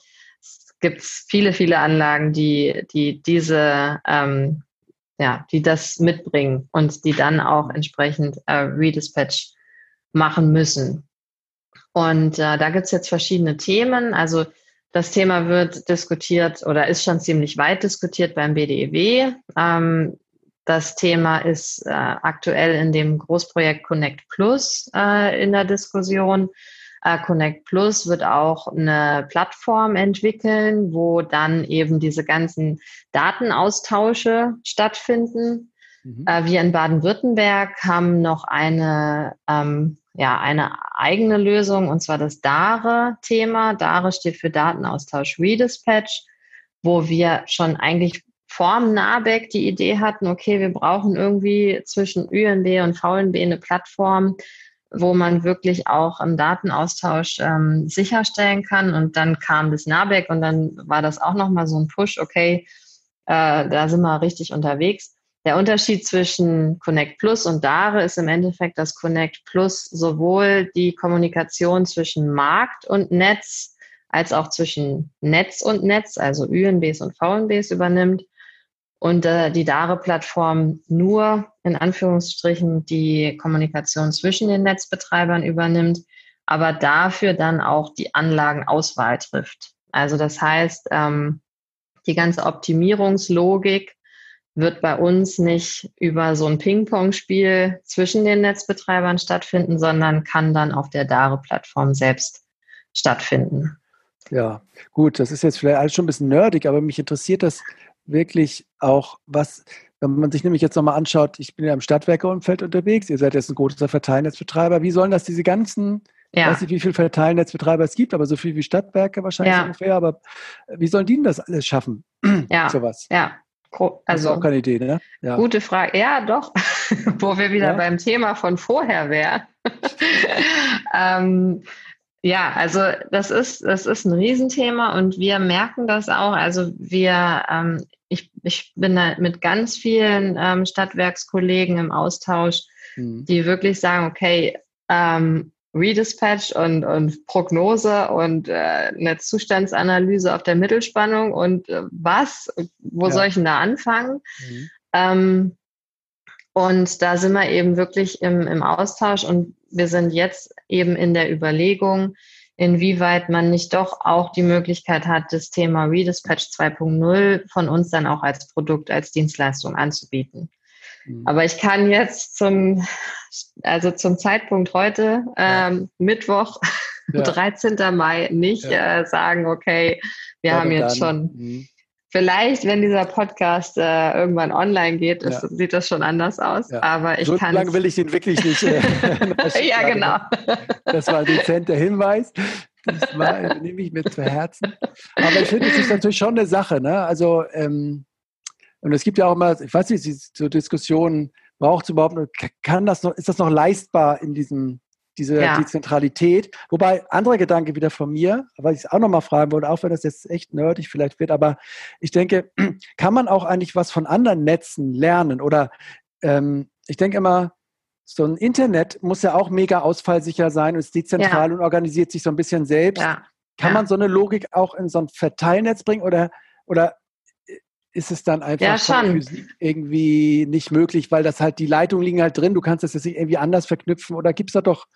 gibt es viele, viele Anlagen, die, die diese ähm, ja, die das mitbringen und die dann auch entsprechend äh, Redispatch machen müssen. Und äh, da gibt's jetzt verschiedene Themen. Also das Thema wird diskutiert oder ist schon ziemlich weit diskutiert beim BDEW. Ähm, das Thema ist äh, aktuell in dem Großprojekt Connect Plus äh, in der Diskussion. Äh, Connect Plus wird auch eine Plattform entwickeln, wo dann eben diese ganzen Datenaustausche stattfinden. Mhm. Äh, wir in Baden-Württemberg haben noch eine, ähm, ja, eine eigene Lösung, und zwar das DARE-Thema. DARE steht für Datenaustausch Redispatch, wo wir schon eigentlich vorm NABEC die Idee hatten, okay, wir brauchen irgendwie zwischen UNB und VNB eine Plattform, wo man wirklich auch im Datenaustausch ähm, sicherstellen kann. Und dann kam das NABEC und dann war das auch nochmal so ein Push, okay, äh, da sind wir richtig unterwegs. Der Unterschied zwischen Connect Plus und DARE ist im Endeffekt, dass Connect Plus sowohl die Kommunikation zwischen Markt und Netz als auch zwischen Netz und Netz, also UNBs und VNBs übernimmt und äh, die DARE-Plattform nur in Anführungsstrichen die Kommunikation zwischen den Netzbetreibern übernimmt, aber dafür dann auch die Anlagenauswahl trifft. Also das heißt, ähm, die ganze Optimierungslogik wird bei uns nicht über so ein Ping-Pong-Spiel zwischen den Netzbetreibern stattfinden, sondern kann dann auf der DARE-Plattform selbst stattfinden. Ja, gut, das ist jetzt vielleicht alles schon ein bisschen nerdig, aber mich interessiert das wirklich auch, was, wenn man sich nämlich jetzt nochmal anschaut, ich bin ja im Stadtwerkeumfeld unterwegs, ihr seid jetzt ein großer Verteilnetzbetreiber, wie sollen das diese ganzen, ja. ich weiß nicht, wie viele Verteilnetzbetreiber es gibt, aber so viel wie Stadtwerke wahrscheinlich ja. ungefähr, aber wie sollen die denn das alles schaffen? Ja, sowas. ja. Also, auch keine Idee, ne? Ja. Gute Frage. Ja, doch. Wo wir wieder ja? beim Thema von vorher wären. ähm, ja, also das ist, das ist ein Riesenthema und wir merken das auch. Also wir, ähm, ich, ich bin da mit ganz vielen ähm, Stadtwerkskollegen im Austausch, mhm. die wirklich sagen, okay, ähm, Redispatch und, und Prognose und äh, eine Zustandsanalyse auf der Mittelspannung und äh, was, wo ja. soll ich denn da anfangen? Mhm. Ähm, und da sind wir eben wirklich im, im Austausch und wir sind jetzt eben in der Überlegung, inwieweit man nicht doch auch die Möglichkeit hat, das Thema Redispatch 2.0 von uns dann auch als Produkt, als Dienstleistung anzubieten. Mhm. Aber ich kann jetzt zum, also zum Zeitpunkt heute, ähm, Mittwoch, ja. 13. Mai, nicht ja. äh, sagen, okay, wir ja, haben jetzt dann. schon mhm. Vielleicht, wenn dieser Podcast äh, irgendwann online geht, ist, ja. sieht das schon anders aus. Ja. Aber ich so kann. lange will ich den wirklich nicht. Äh, ja, genau. Das war ein dezenter Hinweis. Das war, nehme ich mir zu Herzen. Aber ich finde, es ist natürlich schon eine Sache. Ne? Also, ähm, und es gibt ja auch immer, ich weiß nicht, so Diskussionen, braucht es überhaupt, kann das noch, ist das noch leistbar in diesem diese ja. Dezentralität. Wobei, anderer Gedanke wieder von mir, weil ich es auch nochmal fragen wollte, auch wenn das jetzt echt nerdig vielleicht wird, aber ich denke, kann man auch eigentlich was von anderen Netzen lernen? Oder ähm, ich denke immer, so ein Internet muss ja auch mega ausfallsicher sein und ist dezentral ja. und organisiert sich so ein bisschen selbst. Ja. Kann man so eine Logik auch in so ein Verteilnetz bringen oder, oder ist es dann einfach ja, irgendwie nicht möglich, weil das halt, die Leitungen liegen halt drin, du kannst das jetzt nicht irgendwie anders verknüpfen oder gibt es da doch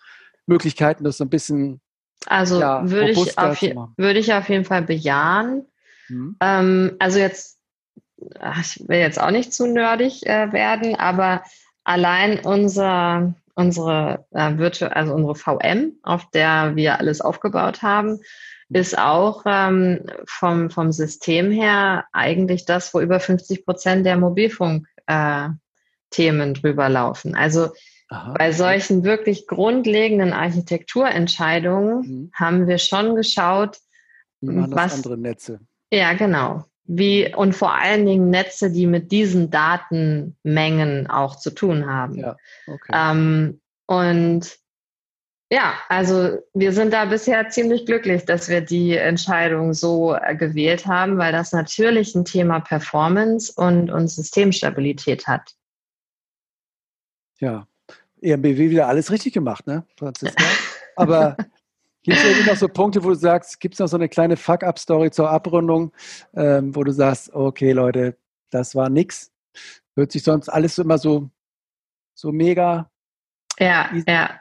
Möglichkeiten, das so ein bisschen Also ja, würde, ich auf, würde ich auf jeden Fall bejahen. Mhm. Ähm, also jetzt, ich will jetzt auch nicht zu nerdig äh, werden, aber allein unser, unsere äh, Virtu also unsere VM, auf der wir alles aufgebaut haben, ist auch ähm, vom, vom System her eigentlich das, wo über 50 Prozent der Mobilfunkthemen äh, drüber laufen. Also Aha. bei solchen wirklich grundlegenden Architekturentscheidungen mhm. haben wir schon geschaut, was andere Netze. Ja, genau. Wie, und vor allen Dingen Netze, die mit diesen Datenmengen auch zu tun haben. Ja, okay. Ähm, und ja, also wir sind da bisher ziemlich glücklich, dass wir die Entscheidung so äh, gewählt haben, weil das natürlich ein Thema Performance und, und Systemstabilität hat. Ja, EMBW wieder alles richtig gemacht, ne, Franziska? Aber gibt es irgendwie noch so Punkte, wo du sagst, gibt es noch so eine kleine Fuck-up-Story zur Abrundung, ähm, wo du sagst, okay, Leute, das war nix? hört sich sonst alles immer so, so mega ja, ja.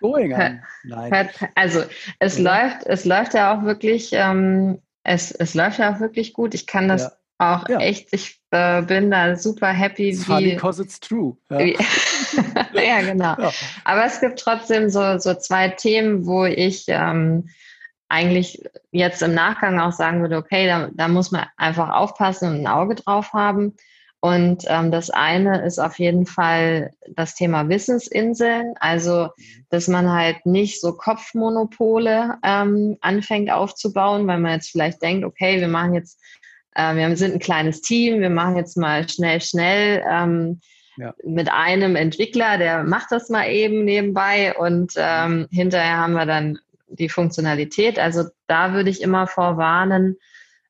Also es ja. läuft, es läuft ja auch wirklich, ähm, es, es läuft ja auch wirklich gut. Ich kann das ja. auch ja. echt, ich äh, bin da super happy. It's wie, because it's true. Ja genau. Aber es gibt trotzdem so, so zwei Themen, wo ich ähm, eigentlich jetzt im Nachgang auch sagen würde, okay, da, da muss man einfach aufpassen und ein Auge drauf haben. Und ähm, das eine ist auf jeden Fall das Thema Wissensinseln, also dass man halt nicht so Kopfmonopole ähm, anfängt aufzubauen, weil man jetzt vielleicht denkt, okay, wir machen jetzt, äh, wir sind ein kleines Team, wir machen jetzt mal schnell, schnell ähm, ja. mit einem Entwickler, der macht das mal eben nebenbei und ähm, hinterher haben wir dann die Funktionalität. Also da würde ich immer vorwarnen,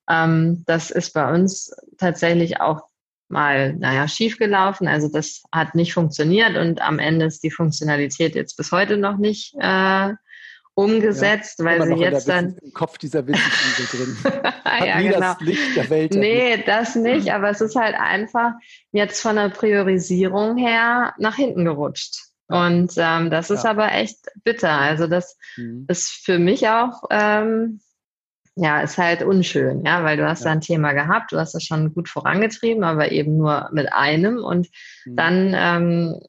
ähm, das ist bei uns tatsächlich auch mal, naja, schiefgelaufen. Also das hat nicht funktioniert und am Ende ist die Funktionalität jetzt bis heute noch nicht äh, umgesetzt, ja, weil sie jetzt dann im Kopf dieser Wissensinsel drin. Hat ja, nie genau. das Licht der Welt. Nee, erlebt. das nicht, aber es ist halt einfach jetzt von der Priorisierung her nach hinten gerutscht. Und ähm, das ist ja. aber echt bitter. Also das mhm. ist für mich auch, ähm, ja, ist halt unschön, ja, weil du hast ja. da ein Thema gehabt, du hast das schon gut vorangetrieben, aber eben nur mit einem und mhm. dann ähm,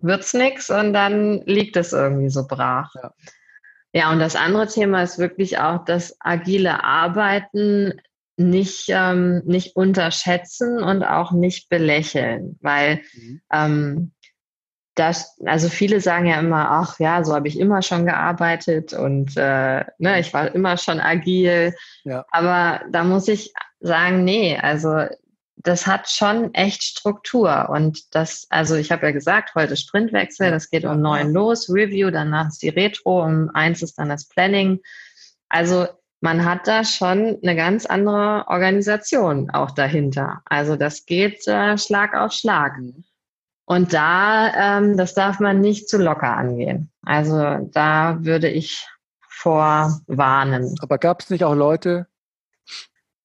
wird's nix und dann liegt es irgendwie so brach. Ja. ja, und das andere Thema ist wirklich auch das agile Arbeiten nicht, ähm, nicht unterschätzen und auch nicht belächeln, weil mhm. ähm, das, also viele sagen ja immer, ach ja, so habe ich immer schon gearbeitet und äh, ne, ich war immer schon agil. Ja. Aber da muss ich sagen, nee, also das hat schon echt Struktur. Und das, also ich habe ja gesagt, heute Sprintwechsel, das geht um neun los, Review, danach ist die Retro, um eins ist dann das Planning. Also man hat da schon eine ganz andere Organisation auch dahinter. Also das geht äh, Schlag auf Schlag. Und da, ähm, das darf man nicht zu locker angehen. Also da würde ich vorwarnen. Aber gab es nicht auch Leute,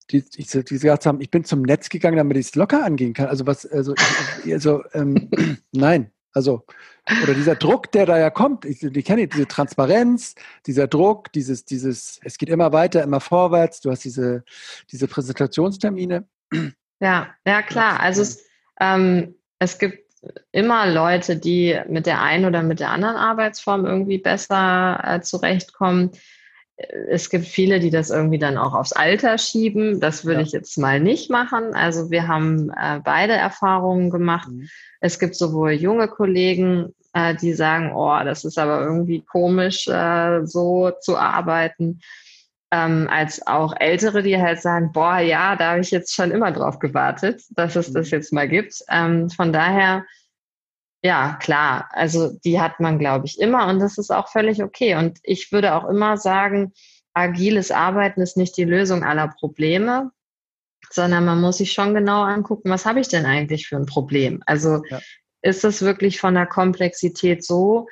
die, die, die gesagt haben, ich bin zum Netz gegangen, damit ich es locker angehen kann? Also was, also, also ähm, nein, also oder dieser Druck, der da ja kommt, ich, ich kenne diese Transparenz, dieser Druck, dieses, dieses, es geht immer weiter, immer vorwärts, du hast diese, diese Präsentationstermine. Ja, ja klar. Also es, ähm, es gibt immer Leute, die mit der einen oder mit der anderen Arbeitsform irgendwie besser äh, zurechtkommen. Es gibt viele, die das irgendwie dann auch aufs Alter schieben. Das würde ja. ich jetzt mal nicht machen. Also wir haben äh, beide Erfahrungen gemacht. Mhm. Es gibt sowohl junge Kollegen, äh, die sagen, oh, das ist aber irgendwie komisch, äh, so zu arbeiten ähm, als auch Ältere, die halt sagen, boah, ja, da habe ich jetzt schon immer drauf gewartet, dass es das mhm. jetzt mal gibt. Ähm, von daher, ja, klar, also die hat man, glaube ich, immer und das ist auch völlig okay. Und ich würde auch immer sagen, agiles Arbeiten ist nicht die Lösung aller Probleme, sondern man muss sich schon genau angucken, was habe ich denn eigentlich für ein Problem? Also ja. ist das wirklich von der Komplexität so,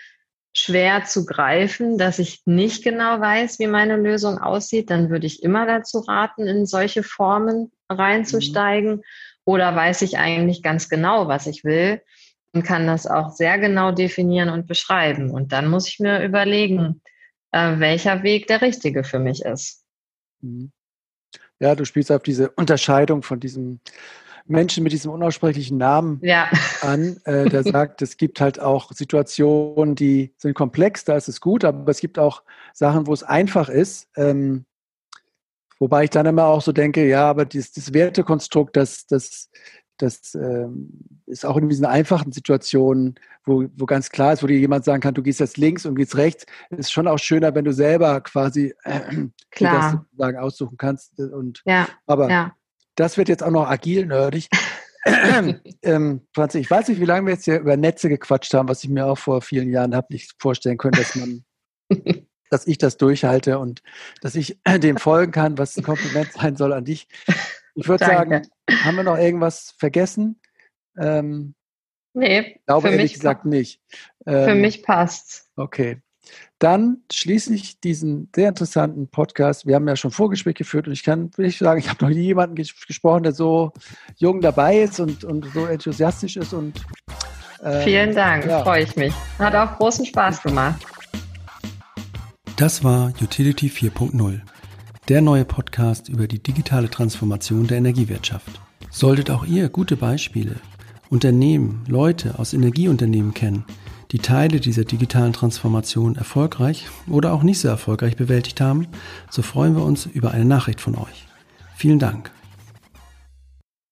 schwer zu greifen, dass ich nicht genau weiß, wie meine Lösung aussieht, dann würde ich immer dazu raten, in solche Formen reinzusteigen. Mhm. Oder weiß ich eigentlich ganz genau, was ich will und kann das auch sehr genau definieren und beschreiben. Und dann muss ich mir überlegen, äh, welcher Weg der richtige für mich ist. Mhm. Ja, du spielst auf diese Unterscheidung von diesem Menschen mit diesem unaussprechlichen Namen ja. an, äh, der sagt, es gibt halt auch Situationen, die sind komplex, da ist es gut, aber es gibt auch Sachen, wo es einfach ist. Ähm, wobei ich dann immer auch so denke, ja, aber dieses, das Wertekonstrukt, das, das, das ähm, ist auch in diesen einfachen Situationen, wo, wo ganz klar ist, wo dir jemand sagen kann, du gehst jetzt links und gehst rechts, ist schon auch schöner, wenn du selber quasi äh, klar. das sozusagen aussuchen kannst. Und, ja, aber ja das wird jetzt auch noch agil nerdig. ähm, Franzi, ich weiß nicht, wie lange wir jetzt hier über Netze gequatscht haben, was ich mir auch vor vielen Jahren habe nicht vorstellen können, dass man, dass ich das durchhalte und dass ich dem folgen kann, was ein Kompliment sein soll an dich. Ich würde sagen, haben wir noch irgendwas vergessen? Ähm, nee, glaube ehrlich gesagt nicht. Ähm, für mich passt. Okay. Dann schließe ich diesen sehr interessanten Podcast. Wir haben ja schon Vorgespräch geführt und ich kann wirklich sagen, ich habe noch nie jemanden ges gesprochen, der so jung dabei ist und, und so enthusiastisch ist. Und, ähm, Vielen Dank, ja. freue ich mich. Hat auch großen Spaß gemacht. Das war Utility 4.0, der neue Podcast über die digitale Transformation der Energiewirtschaft. Solltet auch ihr gute Beispiele, Unternehmen, Leute aus Energieunternehmen kennen, die Teile dieser digitalen Transformation erfolgreich oder auch nicht so erfolgreich bewältigt haben, so freuen wir uns über eine Nachricht von euch. Vielen Dank.